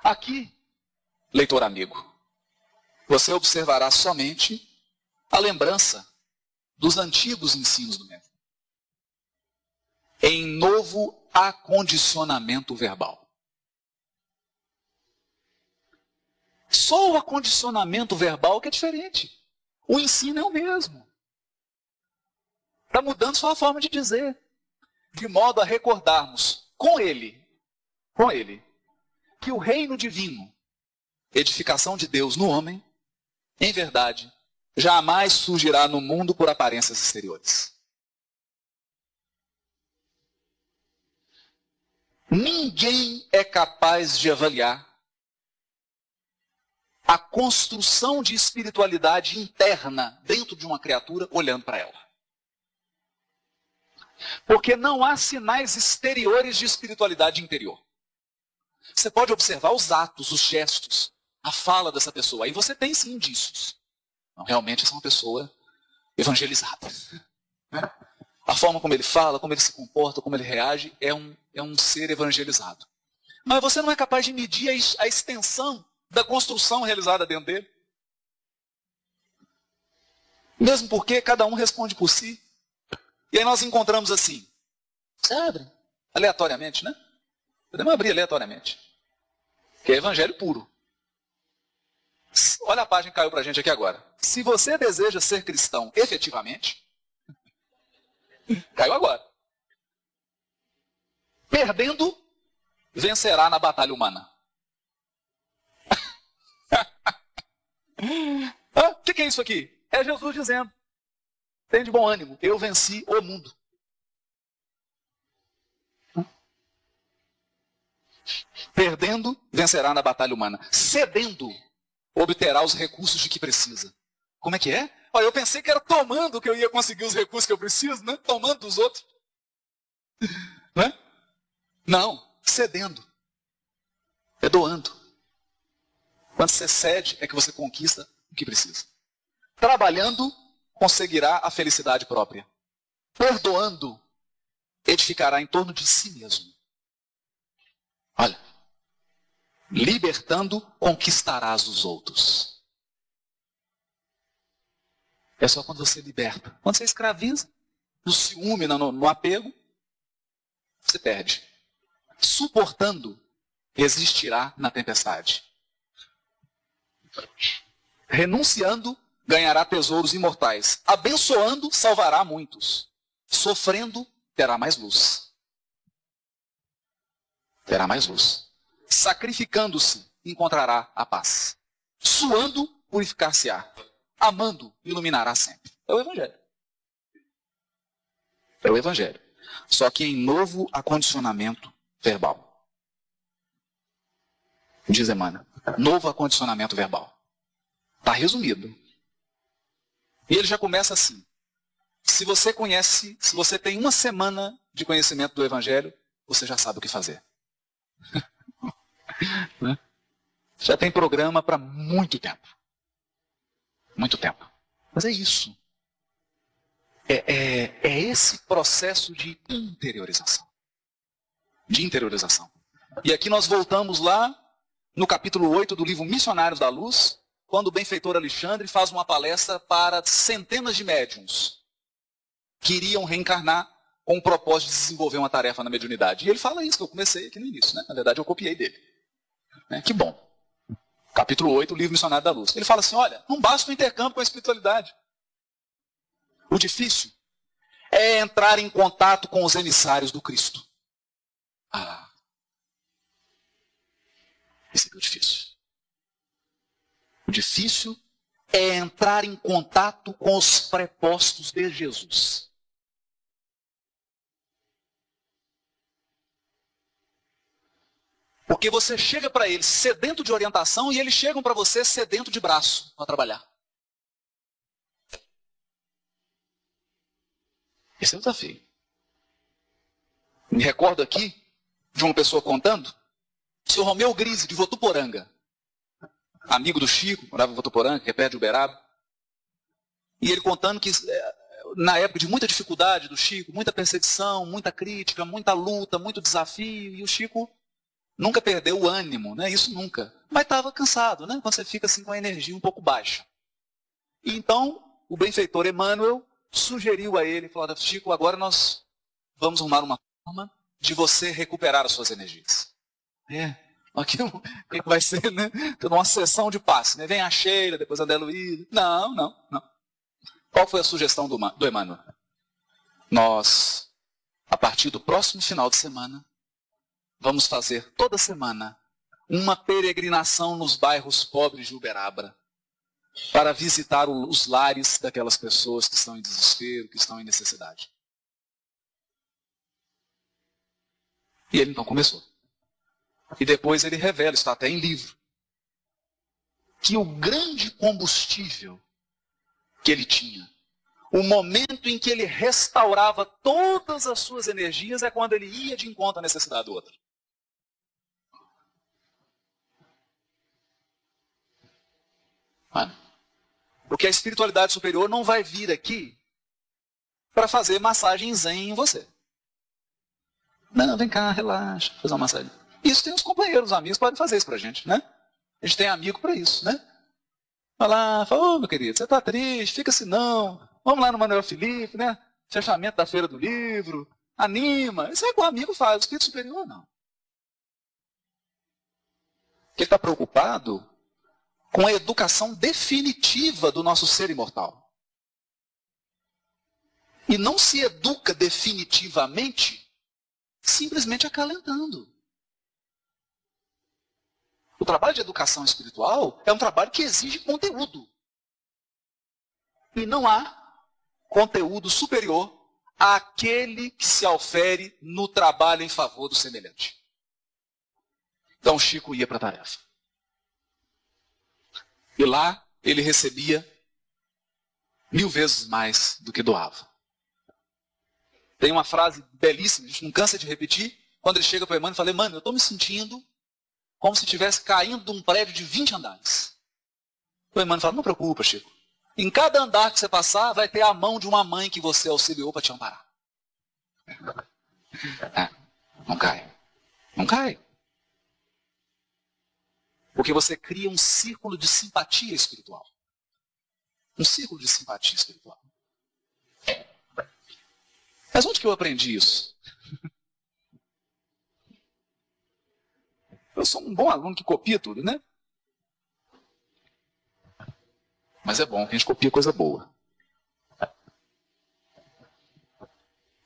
aqui, leitor amigo, você observará somente a lembrança dos antigos ensinos do mestre, em novo acondicionamento verbal. Só o acondicionamento verbal que é diferente. O ensino é o mesmo. Está mudando só a forma de dizer. De modo a recordarmos com ele, com ele, que o reino divino, edificação de Deus no homem, em verdade, jamais surgirá no mundo por aparências exteriores. Ninguém é capaz de avaliar a construção de espiritualidade interna dentro de uma criatura olhando para ela. Porque não há sinais exteriores de espiritualidade interior. Você pode observar os atos, os gestos, a fala dessa pessoa. Aí você tem sim indícios. Não, realmente essa é uma pessoa evangelizada. Né? A forma como ele fala, como ele se comporta, como ele reage, é um, é um ser evangelizado. Mas você não é capaz de medir a extensão da construção realizada dentro dele. Mesmo porque cada um responde por si. E aí nós encontramos assim. Você abre. Aleatoriamente, né? Podemos abrir aleatoriamente. Que é evangelho puro. Olha a página que caiu para a gente aqui agora. Se você deseja ser cristão efetivamente, caiu agora. Perdendo, vencerá na batalha humana. O que, que é isso aqui? É Jesus dizendo: tem de bom ânimo, eu venci o mundo. Perdendo, vencerá na batalha humana. Cedendo, obterá os recursos de que precisa. Como é que é? Olha, eu pensei que era tomando que eu ia conseguir os recursos que eu preciso, né? Tomando dos outros. Né? Não, cedendo. É doando. Quando você cede, é que você conquista o que precisa. Trabalhando, conseguirá a felicidade própria. Perdoando, edificará em torno de si mesmo. Olha, libertando, conquistarás os outros. É só quando você liberta. Quando você escraviza, no ciúme, no, no apego, você perde. Suportando, resistirá na tempestade. Renunciando, ganhará tesouros imortais. Abençoando, salvará muitos. Sofrendo, terá mais luz. Terá mais luz. Sacrificando-se, encontrará a paz. Suando, purificar-se-á. Amando, iluminará sempre. É o Evangelho. É o Evangelho. Só que em novo acondicionamento verbal. Diz Emmanuel. Novo acondicionamento verbal. Está resumido. E ele já começa assim. Se você conhece, se você tem uma semana de conhecimento do Evangelho, você já sabe o que fazer. Né? já tem programa para muito tempo. Muito tempo. Mas é isso. É, é, é esse processo de interiorização. De interiorização. E aqui nós voltamos lá no capítulo 8 do livro Missionários da Luz, quando o benfeitor Alexandre faz uma palestra para centenas de médiums que iriam reencarnar com o propósito de desenvolver uma tarefa na mediunidade. E ele fala isso, que eu comecei aqui no início, né? Na verdade, eu copiei dele. Né? Que bom. Capítulo 8, livro Missionário da Luz. Ele fala assim: olha, não basta o intercâmbio com a espiritualidade. O difícil é entrar em contato com os emissários do Cristo. Ah. Esse é o difícil. O difícil é entrar em contato com os prepostos de Jesus. Porque você chega para eles sedento de orientação e eles chegam para você sedento de braço para trabalhar. Esse é o desafio. Me recordo aqui de uma pessoa contando, o senhor Romeu Grise, de Votuporanga amigo do Chico, morava em Votuporanga, que é perto de Uberaba. E ele contando que é, na época de muita dificuldade do Chico, muita perseguição, muita crítica, muita luta, muito desafio, e o Chico nunca perdeu o ânimo, né? Isso nunca. Mas estava cansado, né? Quando você fica assim com a energia um pouco baixa. E então o benfeitor Emmanuel sugeriu a ele, falou: Chico, agora nós vamos arrumar uma forma de você recuperar as suas energias. É, Aqui vai ser, né? Toda uma sessão de passe, né? Vem a Sheila, depois a Deluísa. Não, não, não. Qual foi a sugestão do, do Emmanuel? Nós, a partir do próximo final de semana, vamos fazer toda semana uma peregrinação nos bairros pobres de Uberaba para visitar os lares daquelas pessoas que estão em desespero, que estão em necessidade. E ele então começou. E depois ele revela, está até em livro, que o grande combustível que ele tinha, o momento em que ele restaurava todas as suas energias, é quando ele ia de encontro à necessidade do outro. Porque a espiritualidade superior não vai vir aqui para fazer massagem zen em você. Não, vem cá, relaxa, fazer uma massagem. Isso tem os companheiros, os amigos podem fazer isso pra gente, né? A gente tem amigo para isso, né? Vai lá, fala, ô oh, meu querido, você tá triste, fica assim não. Vamos lá no Manuel Felipe, né? Fechamento da feira do livro. Anima. Isso é que o amigo faz, o espírito superior não. Ele está preocupado com a educação definitiva do nosso ser imortal. E não se educa definitivamente simplesmente acalentando. O trabalho de educação espiritual é um trabalho que exige conteúdo. E não há conteúdo superior àquele que se ofere no trabalho em favor do semelhante. Então Chico ia para a tarefa. E lá ele recebia mil vezes mais do que doava. Tem uma frase belíssima, a gente não cansa de repetir, quando ele chega para o Emmanuel e fala, Emmanuel, eu estou me sentindo como se estivesse caindo de um prédio de 20 andares. O Emmanuel fala, não preocupa, Chico. Em cada andar que você passar, vai ter a mão de uma mãe que você auxiliou para te amparar. É, não cai. Não cai. Porque você cria um círculo de simpatia espiritual. Um círculo de simpatia espiritual. Mas onde que eu aprendi isso? Eu sou um bom aluno que copia tudo, né? Mas é bom que a gente copia coisa boa.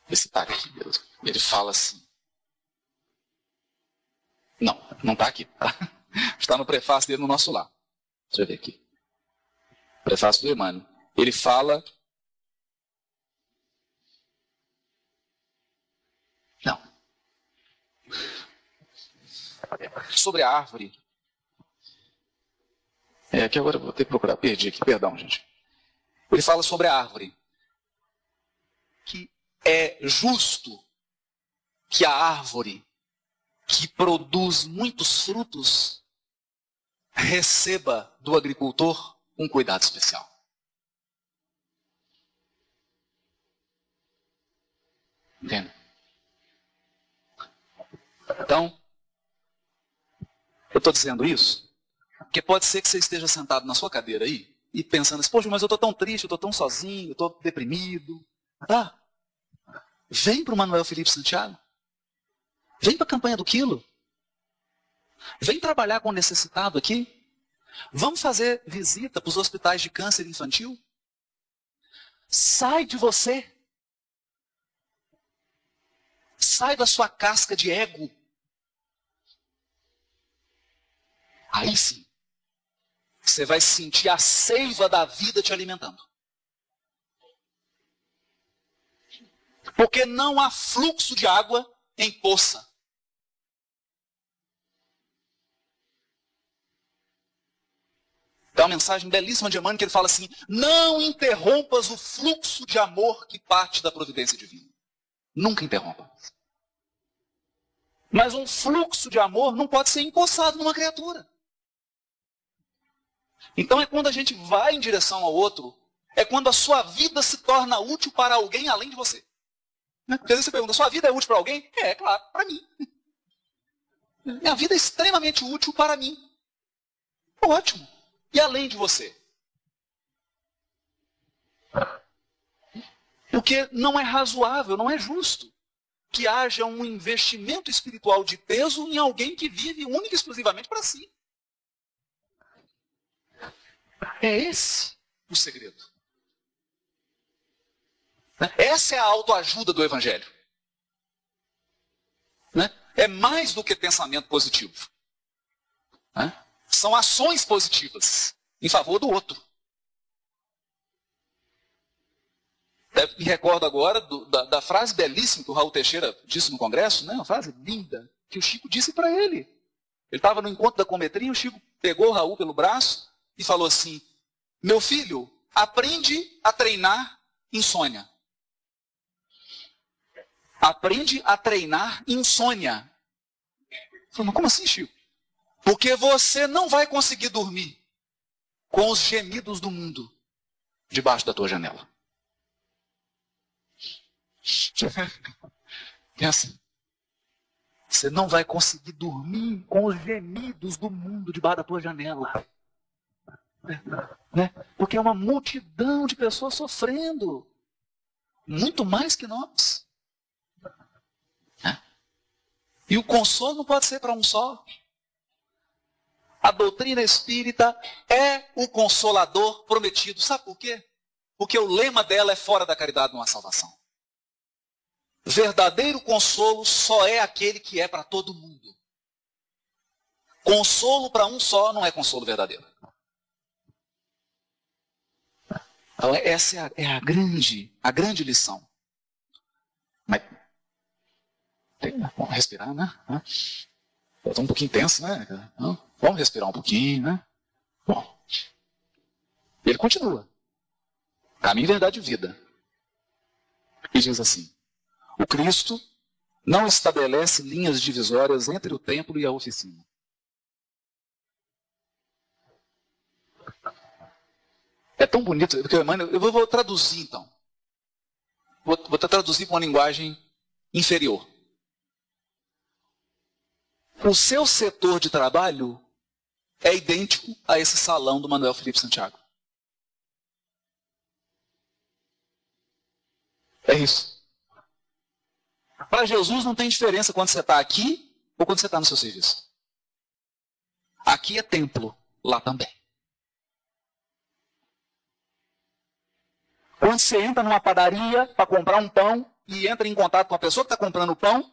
Esse aqui, ele fala assim. Não, não está aqui. Tá? Está no prefácio dele no nosso lar. Deixa eu ver aqui. Prefácio do Emmanuel. Ele fala. Não. Sobre a árvore. É que agora eu vou ter que procurar. Perdi aqui, perdão, gente. Ele fala sobre a árvore. Que é justo que a árvore que produz muitos frutos receba do agricultor um cuidado especial. Entende? Então, eu estou dizendo isso porque pode ser que você esteja sentado na sua cadeira aí e pensando assim, poxa, mas eu estou tão triste, eu estou tão sozinho, eu estou deprimido. Tá? Vem para o Manuel Felipe Santiago. Vem para a campanha do quilo. Vem trabalhar com o necessitado aqui. Vamos fazer visita para os hospitais de câncer infantil. Sai de você. Sai da sua casca de ego. Aí sim, você vai sentir a seiva da vida te alimentando. Porque não há fluxo de água em poça. Tem uma mensagem belíssima de Emmanuel que ele fala assim: não interrompas o fluxo de amor que parte da providência divina. Nunca interrompa. Mas um fluxo de amor não pode ser empossado numa criatura. Então é quando a gente vai em direção ao outro, é quando a sua vida se torna útil para alguém além de você. Né? Porque às vezes você pergunta, sua vida é útil para alguém? É, é claro, para mim. Minha vida é extremamente útil para mim. Ótimo. E além de você? Porque não é razoável, não é justo que haja um investimento espiritual de peso em alguém que vive única e exclusivamente para si. É esse o segredo. Essa é a autoajuda do Evangelho. Né? É mais do que pensamento positivo. Né? São ações positivas em favor do outro. Me recordo agora do, da, da, frase belíssima que o Raul Teixeira disse no Congresso, né? uma frase linda, que o Chico disse para ele. Ele estava no encontro da cometria, o Chico pegou o Raul pelo braço e falou assim: Meu filho, aprende a treinar insônia aprende a treinar insônia. Falei, mas como assim, Chico? Porque você não vai conseguir dormir com os gemidos do mundo debaixo da tua janela. Pensa. Você não vai conseguir dormir com os gemidos do mundo debaixo da tua janela. Né? Porque é uma multidão de pessoas sofrendo. Muito mais que nós. E o consolo não pode ser para um só. A doutrina espírita é o consolador prometido. Sabe por quê? Porque o lema dela é fora da caridade não há salvação. Verdadeiro consolo só é aquele que é para todo mundo. Consolo para um só não é consolo verdadeiro. Então, essa é a, é a grande, a grande lição. Mas vamos respirar, né? Estou um pouquinho tenso, né? Vamos respirar um pouquinho, né? Bom, ele continua. Caminho, verdade e vida. E diz assim: O Cristo não estabelece linhas divisórias entre o templo e a oficina. É tão bonito, porque Emmanuel, eu vou, vou traduzir então. Vou, vou traduzir para uma linguagem inferior. O seu setor de trabalho é idêntico a esse salão do Manuel Felipe Santiago. É isso. Para Jesus não tem diferença quando você está aqui ou quando você está no seu serviço. Aqui é templo, lá também. Quando você entra numa padaria para comprar um pão e entra em contato com a pessoa que está comprando o pão,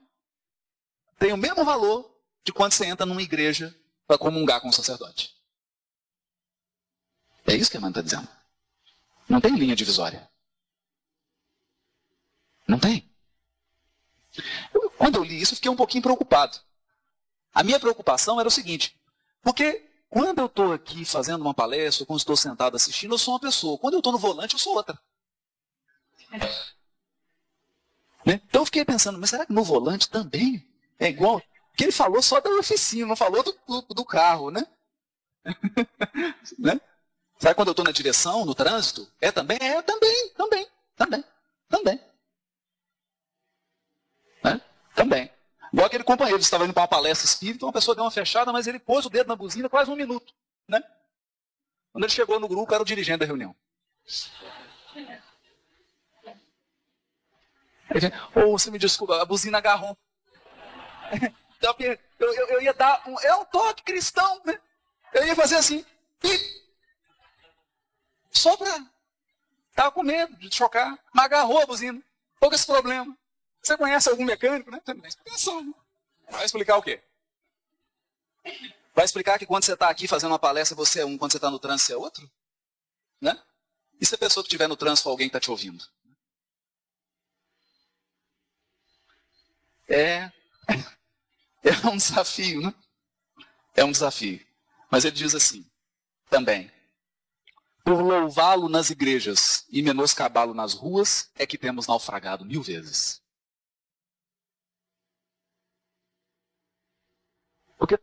tem o mesmo valor de quando você entra numa igreja para comungar com o sacerdote. É isso que a mãe está dizendo. Não tem linha divisória. Não tem. Quando eu li isso, eu fiquei um pouquinho preocupado. A minha preocupação era o seguinte: porque quando eu estou aqui fazendo uma palestra, quando estou sentado assistindo, eu sou uma pessoa. Quando eu estou no volante, eu sou outra. Né? Então eu fiquei pensando, mas será que no volante também é igual? Porque ele falou só da oficina, não falou do, do, do carro, né? né? Sabe quando eu estou na direção, no trânsito? É também? É também, também, também, também. Né? Também. Igual aquele companheiro que estava indo para uma palestra espírita, uma pessoa deu uma fechada, mas ele pôs o dedo na buzina quase um minuto. Né? Quando ele chegou no grupo, era o dirigente da reunião. Ou oh, você me desculpa, a buzina agarrou. Então, eu, eu, eu, ia dar um, é um toque cristão, né? Eu ia fazer assim, só para. Estava com medo de chocar, mas agarrou a buzina. Pouco esse problema. Você conhece algum mecânico, né? Né? Vai explicar o quê? Vai explicar que quando você está aqui fazendo uma palestra, você é um, quando você está no trânsito, você é outro? Né? E se a pessoa que estiver no trânsito alguém está te ouvindo? É, é um desafio, né? É um desafio. Mas ele diz assim, também. Por louvá-lo nas igrejas e menoscabá-lo nas ruas, é que temos naufragado mil vezes. Porque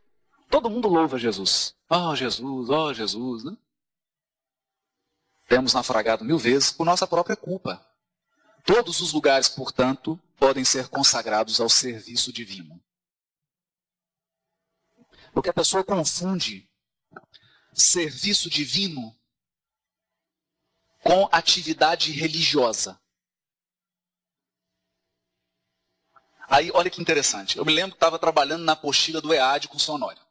todo mundo louva Jesus. Oh, Jesus, oh, Jesus, né? Temos naufragado mil vezes por nossa própria culpa. Todos os lugares, portanto, podem ser consagrados ao serviço divino. Porque a pessoa confunde serviço divino com atividade religiosa. Aí, olha que interessante. Eu me lembro que estava trabalhando na apostila do EAD com o Sonório.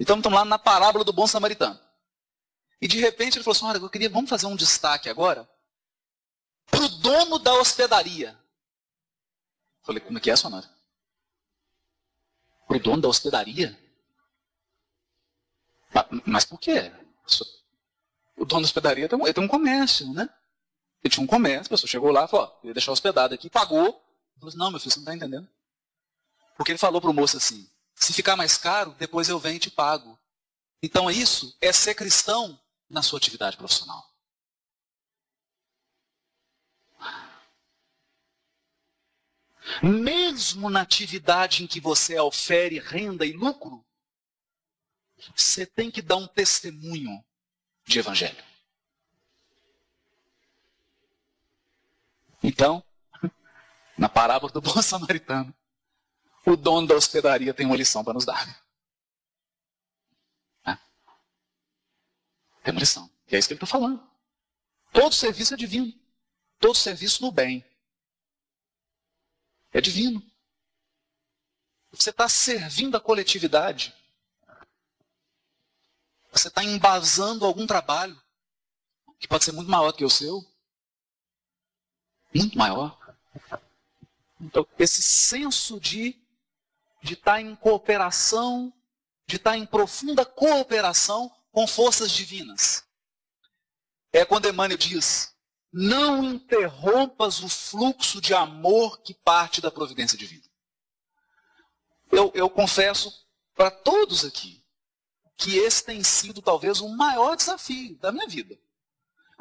Então, estamos lá na parábola do bom samaritano. E de repente ele falou assim: Olha, eu queria, vamos fazer um destaque agora para o dono da hospedaria. Falei, como é que é, Sonora? Para o dono da hospedaria? Mas por quê? O dono da hospedaria tem um, tem um comércio, né? Ele tinha um comércio, a pessoa chegou lá e falou, ó, ia deixar hospedado aqui, pagou. Falou assim, não, meu filho, você não está entendendo. Porque ele falou para o moço assim, se ficar mais caro, depois eu venho e te pago. Então isso é ser cristão na sua atividade profissional. Mesmo na atividade em que você ofere renda e lucro, você tem que dar um testemunho de evangelho. Então, na parábola do bom samaritano, o dono da hospedaria tem uma lição para nos dar. Né? Tem uma lição. E é isso que ele está falando. Todo serviço é divino. Todo serviço no bem. É divino. Você está servindo a coletividade. Você está embasando algum trabalho que pode ser muito maior que o seu. Muito maior. Então, esse senso de de estar tá em cooperação, de estar tá em profunda cooperação com forças divinas. É quando Emmanuel diz: não interrompas o fluxo de amor que parte da providência divina. Eu, eu confesso para todos aqui que esse tem sido talvez o maior desafio da minha vida.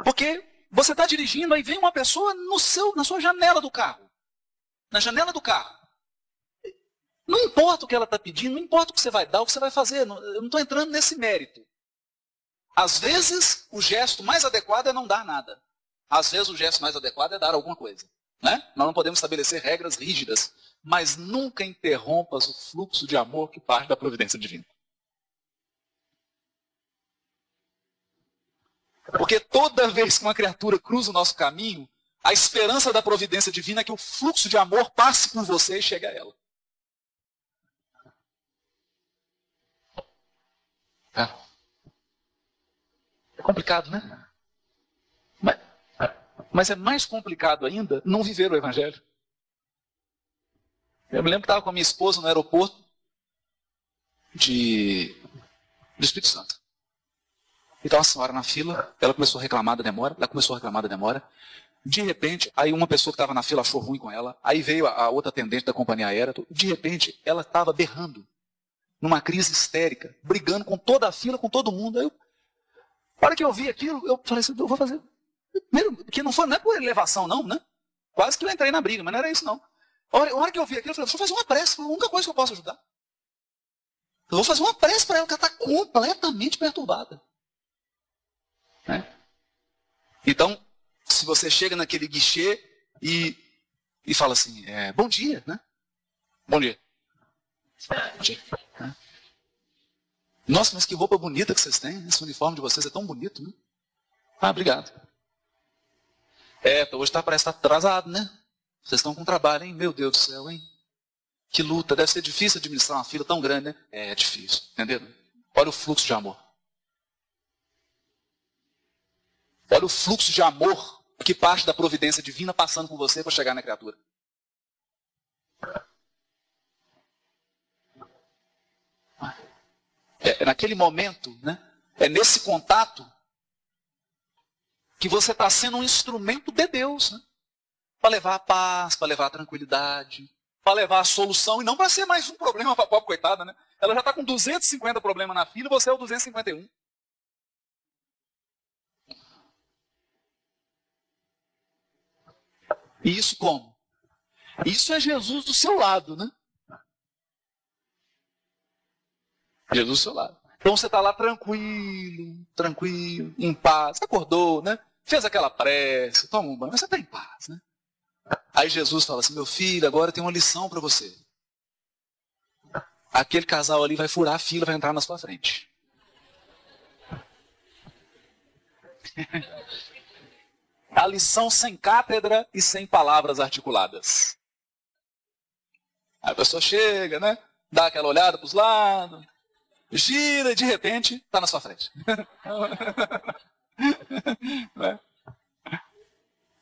Porque você está dirigindo, aí vem uma pessoa no seu, na sua janela do carro. Na janela do carro. Não importa o que ela está pedindo, não importa o que você vai dar, o que você vai fazer. Eu não estou entrando nesse mérito. Às vezes, o gesto mais adequado é não dar nada. Às vezes, o gesto mais adequado é dar alguma coisa. Né? Nós não podemos estabelecer regras rígidas, mas nunca interrompas o fluxo de amor que parte da providência divina. Porque toda vez que uma criatura cruza o nosso caminho, a esperança da providência divina é que o fluxo de amor passe por você e chegue a ela. É, é complicado, né? Mas, é mais complicado ainda não viver o Evangelho. Eu me lembro que estava com a minha esposa no aeroporto de, do Espírito Santo. E estava uma senhora na fila, ela começou a reclamar da demora, ela começou a reclamar da demora. De repente, aí uma pessoa que estava na fila achou ruim com ela, aí veio a, a outra atendente da companhia aérea, de repente ela estava berrando, numa crise histérica, brigando com toda a fila, com todo mundo. Aí eu, a hora que eu vi aquilo, eu falei assim, eu vou fazer. Primeiro, que não foi, não é por elevação, não, né? Quase que eu entrei na briga, mas não era isso, não. A hora, a hora que eu vi aquilo, eu falei, vou fazer uma prece, foi a única coisa que eu posso ajudar. Eu vou fazer uma prece para ela, que ela está completamente perturbada. Né? Então, se você chega naquele guichê e, e fala assim, é, bom dia, né? Bom dia. Bom dia. Né? Nossa, mas que roupa bonita que vocês têm. Esse uniforme de vocês é tão bonito, né? Ah, obrigado. É, hoje tá, parece estar tá atrasado, né? Vocês estão com trabalho, hein? Meu Deus do céu, hein? Que luta. Deve ser difícil administrar uma fila tão grande, né? É, é difícil. Entendeu? Olha o fluxo de amor. Olha o fluxo de amor que parte da providência divina passando por você para chegar na criatura. É, é naquele momento, né? É nesse contato que você está sendo um instrumento de Deus, né? Para levar a paz, para levar a tranquilidade, para levar a solução e não para ser mais um problema para a pobre coitada, né? Ela já está com 250 problemas na fila você é o 251. E isso como? Isso é Jesus do seu lado, né? Jesus do seu lado. Então você está lá tranquilo, tranquilo, em paz. Acordou, né? Fez aquela prece, toma um banho, mas você está em paz, né? Aí Jesus fala assim: meu filho, agora tem uma lição para você. Aquele casal ali vai furar a fila, vai entrar na sua frente. a lição sem cátedra e sem palavras articuladas. A pessoa chega, né? Dá aquela olhada para os lados, gira e de repente está na sua frente.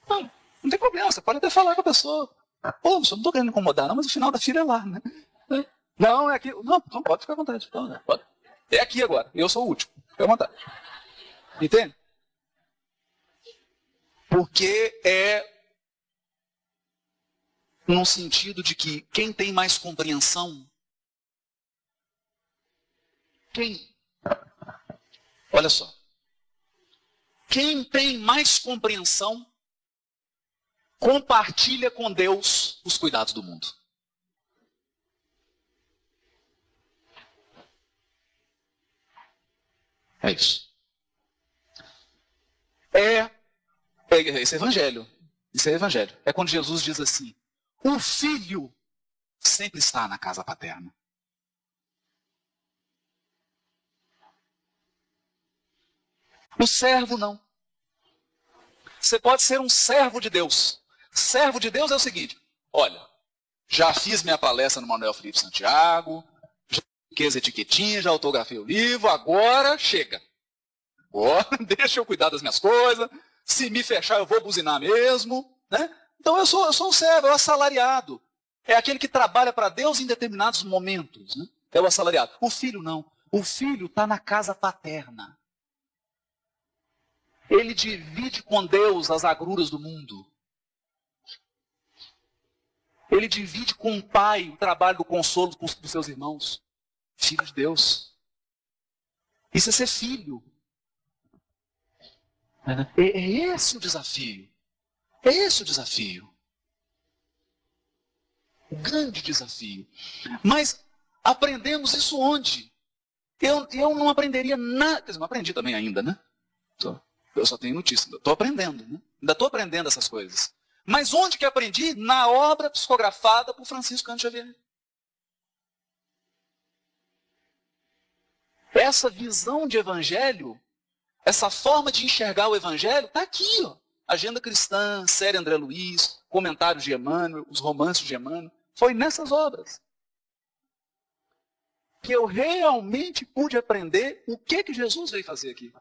não, não, tem problema, você pode até falar com a pessoa. Pô, não estou querendo incomodar, não, mas o final da fila é lá, né? Não, é aqui. Não, não pode ficar à vontade. Pode. É aqui agora. Eu sou o último. Fica à vontade. Entende? Porque é no sentido de que quem tem mais compreensão, quem, olha só, quem tem mais compreensão, compartilha com Deus os cuidados do mundo. É isso. É é, esse é evangelho. Isso é evangelho. É quando Jesus diz assim: o filho sempre está na casa paterna. O servo não. Você pode ser um servo de Deus. Servo de Deus é o seguinte: olha, já fiz minha palestra no Manuel Felipe Santiago, já fiquei as etiquetinhas, já autografei o livro, agora chega. Agora deixa eu cuidar das minhas coisas, se me fechar, eu vou buzinar mesmo. Né? Então eu sou, eu sou um servo, é o assalariado. É aquele que trabalha para Deus em determinados momentos. Né? É o assalariado. O filho não. O filho está na casa paterna. Ele divide com Deus as agruras do mundo. Ele divide com o pai o trabalho do consolo dos seus irmãos. Filho de Deus. Isso é ser filho. É, é esse o desafio. É esse o desafio. O grande desafio. Mas aprendemos isso onde? eu, eu não aprenderia nada. Quer dizer, não aprendi também ainda, né? Eu só tenho notícia, estou aprendendo, né? Ainda estou aprendendo essas coisas. Mas onde que aprendi? Na obra psicografada por Francisco Canto Xavier. Essa visão de evangelho, essa forma de enxergar o evangelho, está aqui, ó. Agenda Cristã, série André Luiz, comentários de Emmanuel, os romances de Emmanuel. Foi nessas obras que eu realmente pude aprender o que que Jesus veio fazer aqui.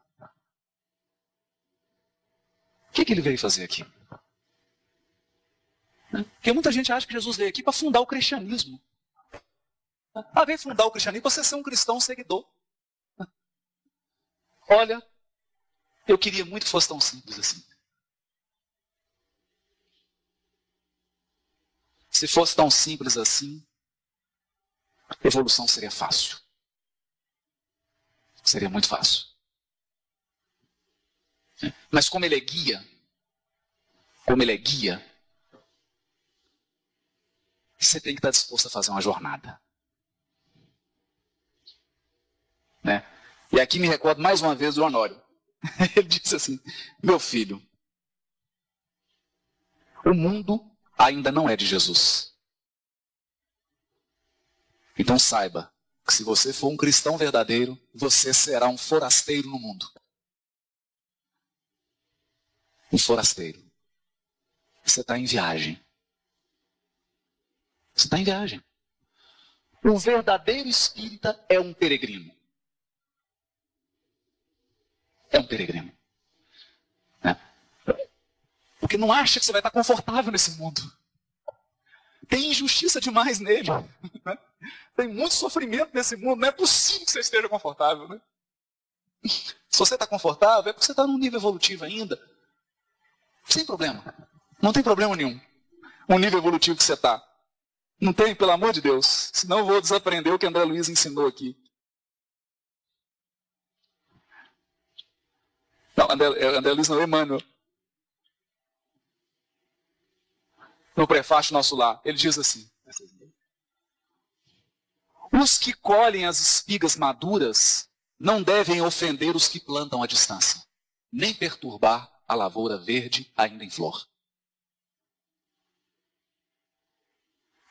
O que, que ele veio fazer aqui? Porque muita gente acha que Jesus veio aqui para fundar o cristianismo. Ah, veio fundar o cristianismo você ser um cristão seguidor. Olha, eu queria muito que fosse tão simples assim. Se fosse tão simples assim, a evolução seria fácil. Seria muito fácil. Mas como ele é guia, como ele é guia, você tem que estar disposto a fazer uma jornada. Né? E aqui me recordo mais uma vez do Honório. Ele disse assim: Meu filho, o mundo ainda não é de Jesus. Então saiba que se você for um cristão verdadeiro, você será um forasteiro no mundo. Um forasteiro. Você está em viagem. Você está em viagem. Um verdadeiro espírita é um peregrino. É um peregrino. Né? Porque não acha que você vai estar confortável nesse mundo. Tem injustiça demais nele. Né? Tem muito sofrimento nesse mundo. Não é possível que você esteja confortável. Né? Se você está confortável, é porque você está num nível evolutivo ainda. Sem problema. Não tem problema nenhum. O nível evolutivo que você está. Não tem, pelo amor de Deus. Senão eu vou desaprender o que André Luiz ensinou aqui. Não, André, é, André Luiz não, é Emmanuel. No prefácio nosso lá, ele diz assim: Os que colhem as espigas maduras não devem ofender os que plantam à distância, nem perturbar a lavoura verde ainda em flor.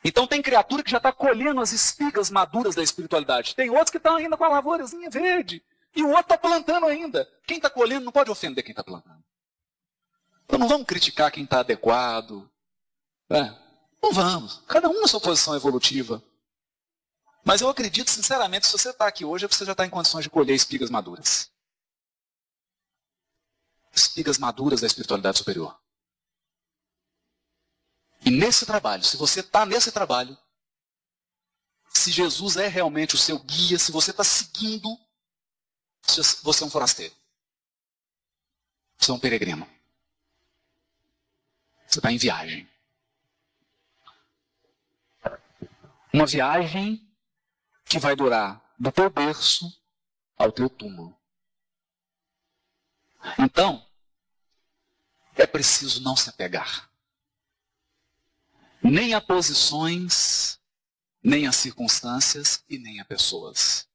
Então tem criatura que já está colhendo as espigas maduras da espiritualidade. Tem outros que estão ainda com a lavourazinha verde. E o outro está plantando ainda. Quem está colhendo não pode ofender quem está plantando. Então não vamos criticar quem está adequado. É, não vamos. Cada um na sua posição evolutiva. Mas eu acredito, sinceramente, se você está aqui hoje, é você já está em condições de colher espigas maduras. Espigas maduras da espiritualidade superior. E nesse trabalho, se você está nesse trabalho, se Jesus é realmente o seu guia, se você está seguindo, você é um forasteiro. Você é um peregrino. Você está em viagem. Uma viagem que vai durar do teu berço ao teu túmulo. Então, é preciso não se apegar nem a posições, nem a circunstâncias e nem a pessoas.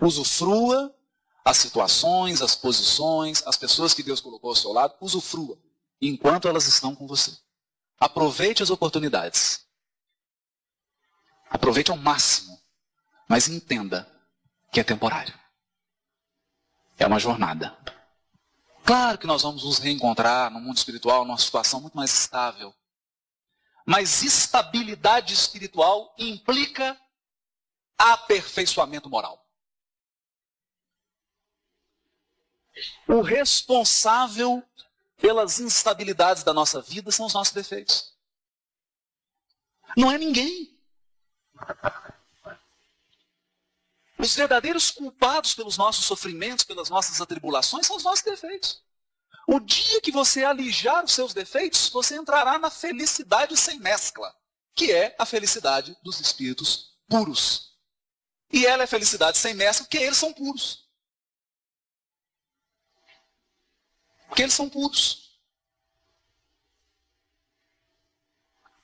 Usufrua as situações, as posições, as pessoas que Deus colocou ao seu lado, usufrua enquanto elas estão com você. Aproveite as oportunidades. Aproveite ao máximo, mas entenda que é temporário. É uma jornada. Claro que nós vamos nos reencontrar no mundo espiritual, numa situação muito mais estável. Mas estabilidade espiritual implica aperfeiçoamento moral. O responsável pelas instabilidades da nossa vida são os nossos defeitos. Não é ninguém. Os verdadeiros culpados pelos nossos sofrimentos, pelas nossas atribulações, são os nossos defeitos. O dia que você alijar os seus defeitos, você entrará na felicidade sem mescla, que é a felicidade dos espíritos puros. E ela é felicidade sem mescla, porque eles são puros. Porque eles são puros.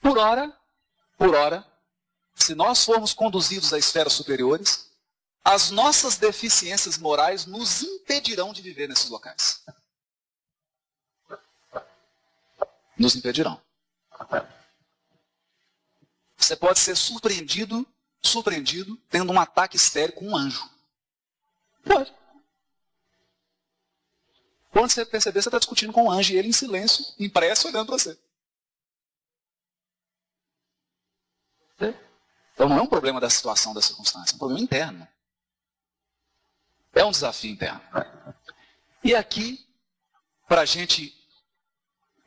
Por hora, por hora, se nós formos conduzidos a esferas superiores, as nossas deficiências morais nos impedirão de viver nesses locais. Nos impedirão. Você pode ser surpreendido, surpreendido, tendo um ataque histérico com um anjo. Pode. Quando você perceber, você está discutindo com um anjo e ele em silêncio, impresso, olhando para você. Então não é um problema da situação, da circunstância, é um problema interno. É um desafio interno. E aqui, para a gente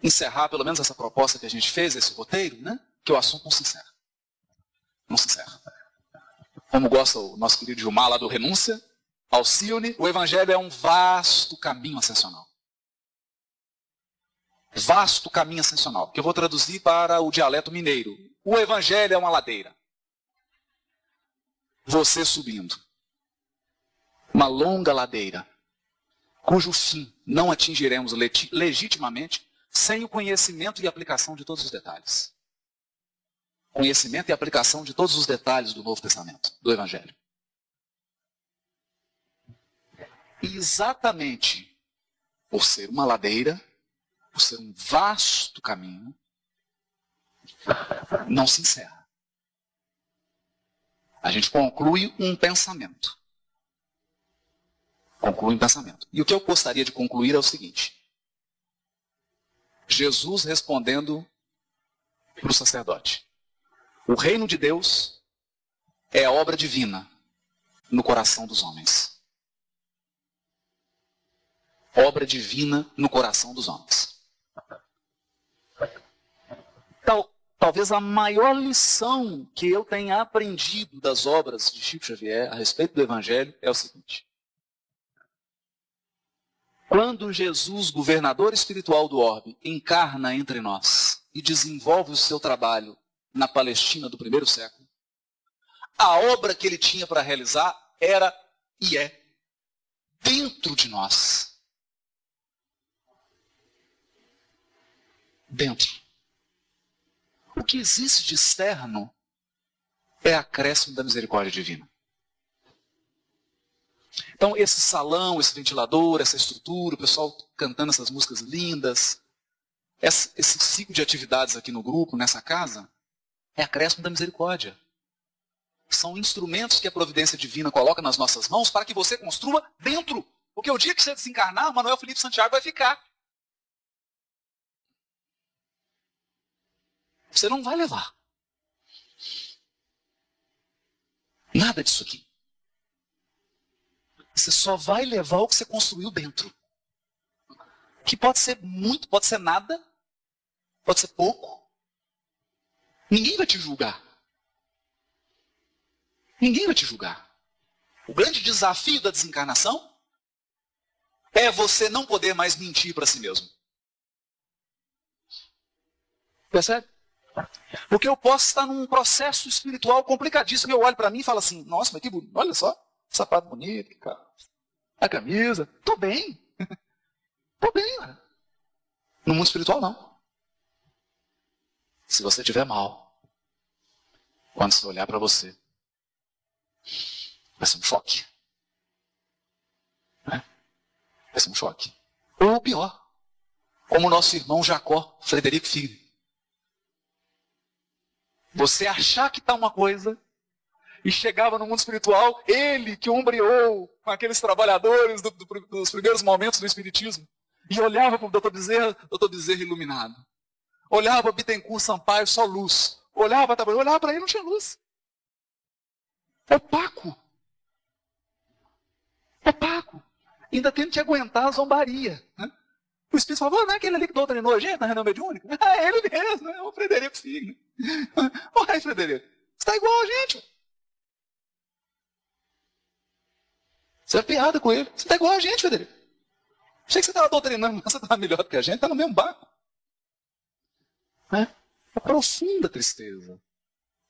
encerrar pelo menos essa proposta que a gente fez, esse roteiro, né? Que o assunto não se encerra. Não se encerra. Como gosta o nosso querido Gilmar lá do Renúncia, Alcione, o Evangelho é um vasto caminho ascensional. Vasto caminho ascensional, que eu vou traduzir para o dialeto mineiro. O Evangelho é uma ladeira. Você subindo uma longa ladeira, cujo fim não atingiremos legitimamente sem o conhecimento e aplicação de todos os detalhes. Conhecimento e aplicação de todos os detalhes do Novo Testamento, do Evangelho. E exatamente por ser uma ladeira, por ser um vasto caminho, não se encerra. A gente conclui um pensamento conclui um pensamento. E o que eu gostaria de concluir é o seguinte: Jesus respondendo para o sacerdote: O reino de Deus é obra divina no coração dos homens. Obra divina no coração dos homens. Tal, talvez a maior lição que eu tenha aprendido das obras de Chico Xavier a respeito do Evangelho é o seguinte: quando Jesus, governador espiritual do orbe, encarna entre nós e desenvolve o seu trabalho na Palestina do primeiro século, a obra que ele tinha para realizar era e é dentro de nós. Dentro. O que existe de externo é acréscimo da misericórdia divina. Então, esse salão, esse ventilador, essa estrutura, o pessoal cantando essas músicas lindas, esse ciclo de atividades aqui no grupo, nessa casa, é acréscimo da misericórdia. São instrumentos que a providência divina coloca nas nossas mãos para que você construa dentro. Porque o dia que você desencarnar, Manuel Felipe Santiago vai ficar. Você não vai levar. Nada disso aqui. Você só vai levar o que você construiu dentro. Que pode ser muito, pode ser nada, pode ser pouco. Ninguém vai te julgar. Ninguém vai te julgar. O grande desafio da desencarnação é você não poder mais mentir para si mesmo. Percebe? Porque eu posso estar num processo espiritual complicadíssimo. Eu olho para mim e falo assim: nossa, mas que bonito, olha só, sapato bonito, cara a camisa. Tô bem. Tô bem, cara. No mundo espiritual, não. Se você estiver mal, quando você olhar para você, vai ser um choque. Né? Vai ser um choque. Ou pior, como o nosso irmão Jacó, Frederico Filho. Você achar que está uma coisa e chegava no mundo espiritual, ele que ombreou com aqueles trabalhadores do, do, dos primeiros momentos do Espiritismo, e olhava para o doutor Bezerra, doutor Bezerra iluminado. Olhava para Bittencourt Sampaio, só luz. Olhava para olhava para ele, não tinha luz. Opaco. Opaco. Ainda tendo que aguentar a zombaria. Né? O Espírito falou, não é aquele ali que doutrinou a gente na reunião mediúnica? É ele mesmo, é o Frederico Filho. Olha, Frederico, você está igual a gente. Você é piada com ele. Você está igual a gente, Federico. Achei que você estava doutrinando, mas você estava melhor do que a gente, está no mesmo barco. É? A profunda tristeza.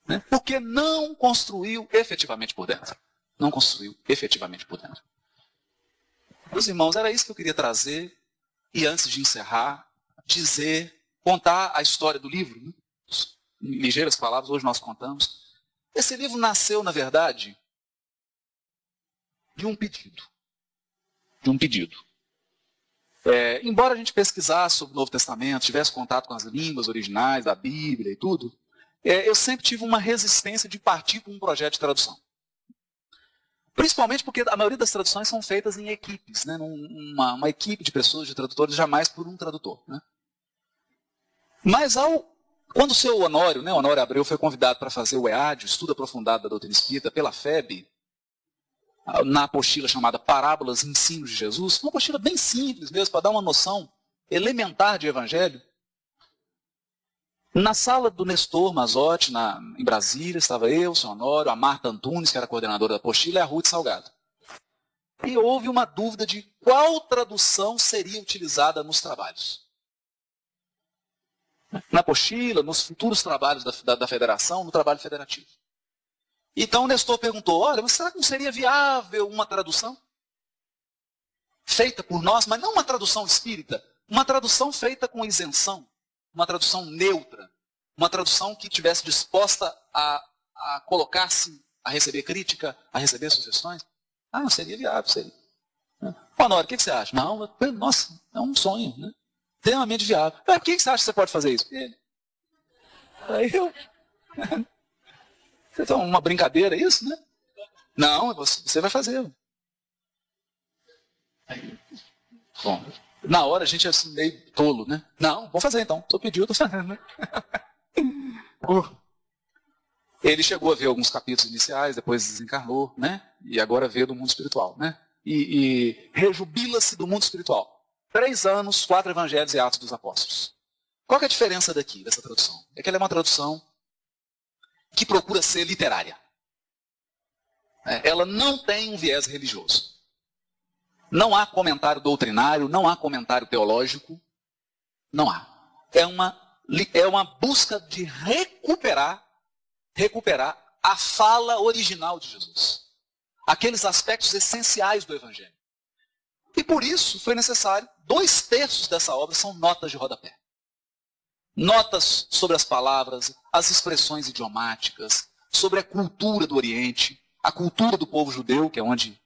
Né? Porque não construiu efetivamente por dentro. Não construiu efetivamente por dentro. Meus irmãos, era isso que eu queria trazer. E antes de encerrar, dizer, contar a história do livro. Né? Ligeiras palavras, hoje nós contamos. Esse livro nasceu, na verdade, de um pedido. De um pedido. É, embora a gente pesquisasse sobre o Novo Testamento, tivesse contato com as línguas originais da Bíblia e tudo, é, eu sempre tive uma resistência de partir com um projeto de tradução. Principalmente porque a maioria das traduções são feitas em equipes, né? uma, uma equipe de pessoas, de tradutores, jamais por um tradutor. Né? Mas ao, quando o seu Honório, né, Honório Abreu, foi convidado para fazer o EAD, o estudo aprofundado da doutrina espírita, pela FEB, na apostila chamada Parábolas e Ensinos de Jesus, uma apostila bem simples mesmo, para dar uma noção elementar de evangelho, na sala do Nestor Mazotti, na, em Brasília, estava eu, o senhor Honório, a Marta Antunes, que era coordenadora da apostila, e a Ruth Salgado. E houve uma dúvida de qual tradução seria utilizada nos trabalhos. Na apostila, nos futuros trabalhos da, da, da federação, no trabalho federativo. Então Nestor perguntou: olha, mas será que não seria viável uma tradução? Feita por nós, mas não uma tradução espírita, uma tradução feita com isenção uma tradução neutra, uma tradução que tivesse disposta a, a colocar-se, a receber crítica, a receber sugestões? Ah, seria viável, seria. Honório, o que você acha? Não, nossa, é um sonho, né? Extremamente viável. Por que você acha que você pode fazer isso? Ele. Aí eu. Então, uma brincadeira, é isso, né? Não, você vai fazer. Bom, na hora a gente é assim, meio tolo, né? Não, vou fazer então. Pediu, eu tô fazendo, né? uh. Ele chegou a ver alguns capítulos iniciais, depois desencarnou, né? E agora vê do mundo espiritual, né? E, e rejubila-se do mundo espiritual. Três anos, quatro evangelhos e atos dos apóstolos. Qual é a diferença daqui, dessa tradução? É que ela é uma tradução que procura ser literária. É, ela não tem um viés religioso. Não há comentário doutrinário, não há comentário teológico. Não há. É uma, é uma busca de recuperar, recuperar a fala original de Jesus. Aqueles aspectos essenciais do Evangelho. E por isso foi necessário, dois terços dessa obra são notas de rodapé. Notas sobre as palavras, as expressões idiomáticas, sobre a cultura do Oriente, a cultura do povo judeu, que é onde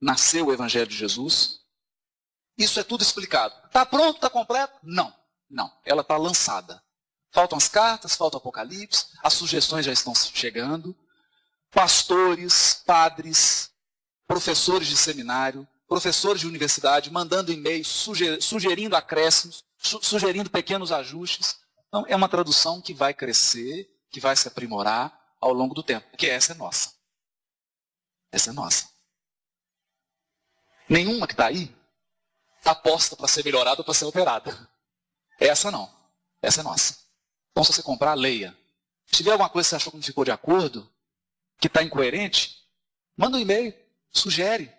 nasceu o Evangelho de Jesus. Isso é tudo explicado. Está pronto? Está completo? Não. Não. Ela está lançada. Faltam as cartas, falta o Apocalipse, as sugestões já estão chegando. Pastores, padres, professores de seminário, professores de universidade mandando e-mails, sugerindo acréscimos, sugerindo pequenos ajustes. Então, é uma tradução que vai crescer, que vai se aprimorar ao longo do tempo, porque essa é nossa. Essa é nossa. Nenhuma que está aí está posta para ser melhorada ou para ser alterada. Essa não. Essa é nossa. Então, se você comprar, leia. Se tiver alguma coisa que você achou que não ficou de acordo, que está incoerente, manda um e-mail, sugere.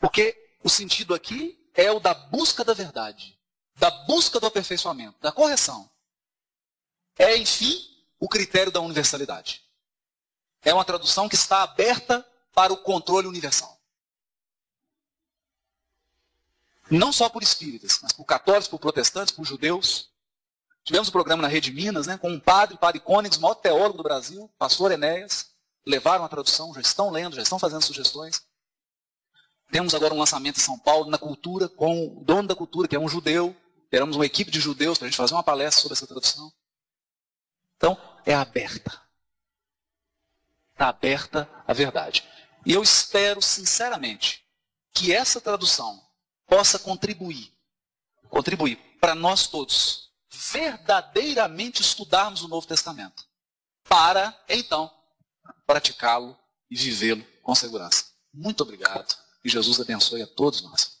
Porque o sentido aqui é o da busca da verdade, da busca do aperfeiçoamento, da correção. É, enfim, o critério da universalidade. É uma tradução que está aberta para o controle universal. Não só por espíritas, mas por católicos, por protestantes, por judeus. Tivemos um programa na Rede Minas, né, com um padre, padre Cônigs, maior teólogo do Brasil, pastor Enéas. Levaram a tradução, já estão lendo, já estão fazendo sugestões. Temos agora um lançamento em São Paulo na cultura, com o dono da cultura, que é um judeu. Teremos uma equipe de judeus para a gente fazer uma palestra sobre essa tradução. Então, é aberta. Está aberta a verdade. E eu espero, sinceramente, que essa tradução possa contribuir, contribuir para nós todos verdadeiramente estudarmos o Novo Testamento, para então praticá-lo e vivê-lo com segurança. Muito obrigado e Jesus abençoe a todos nós.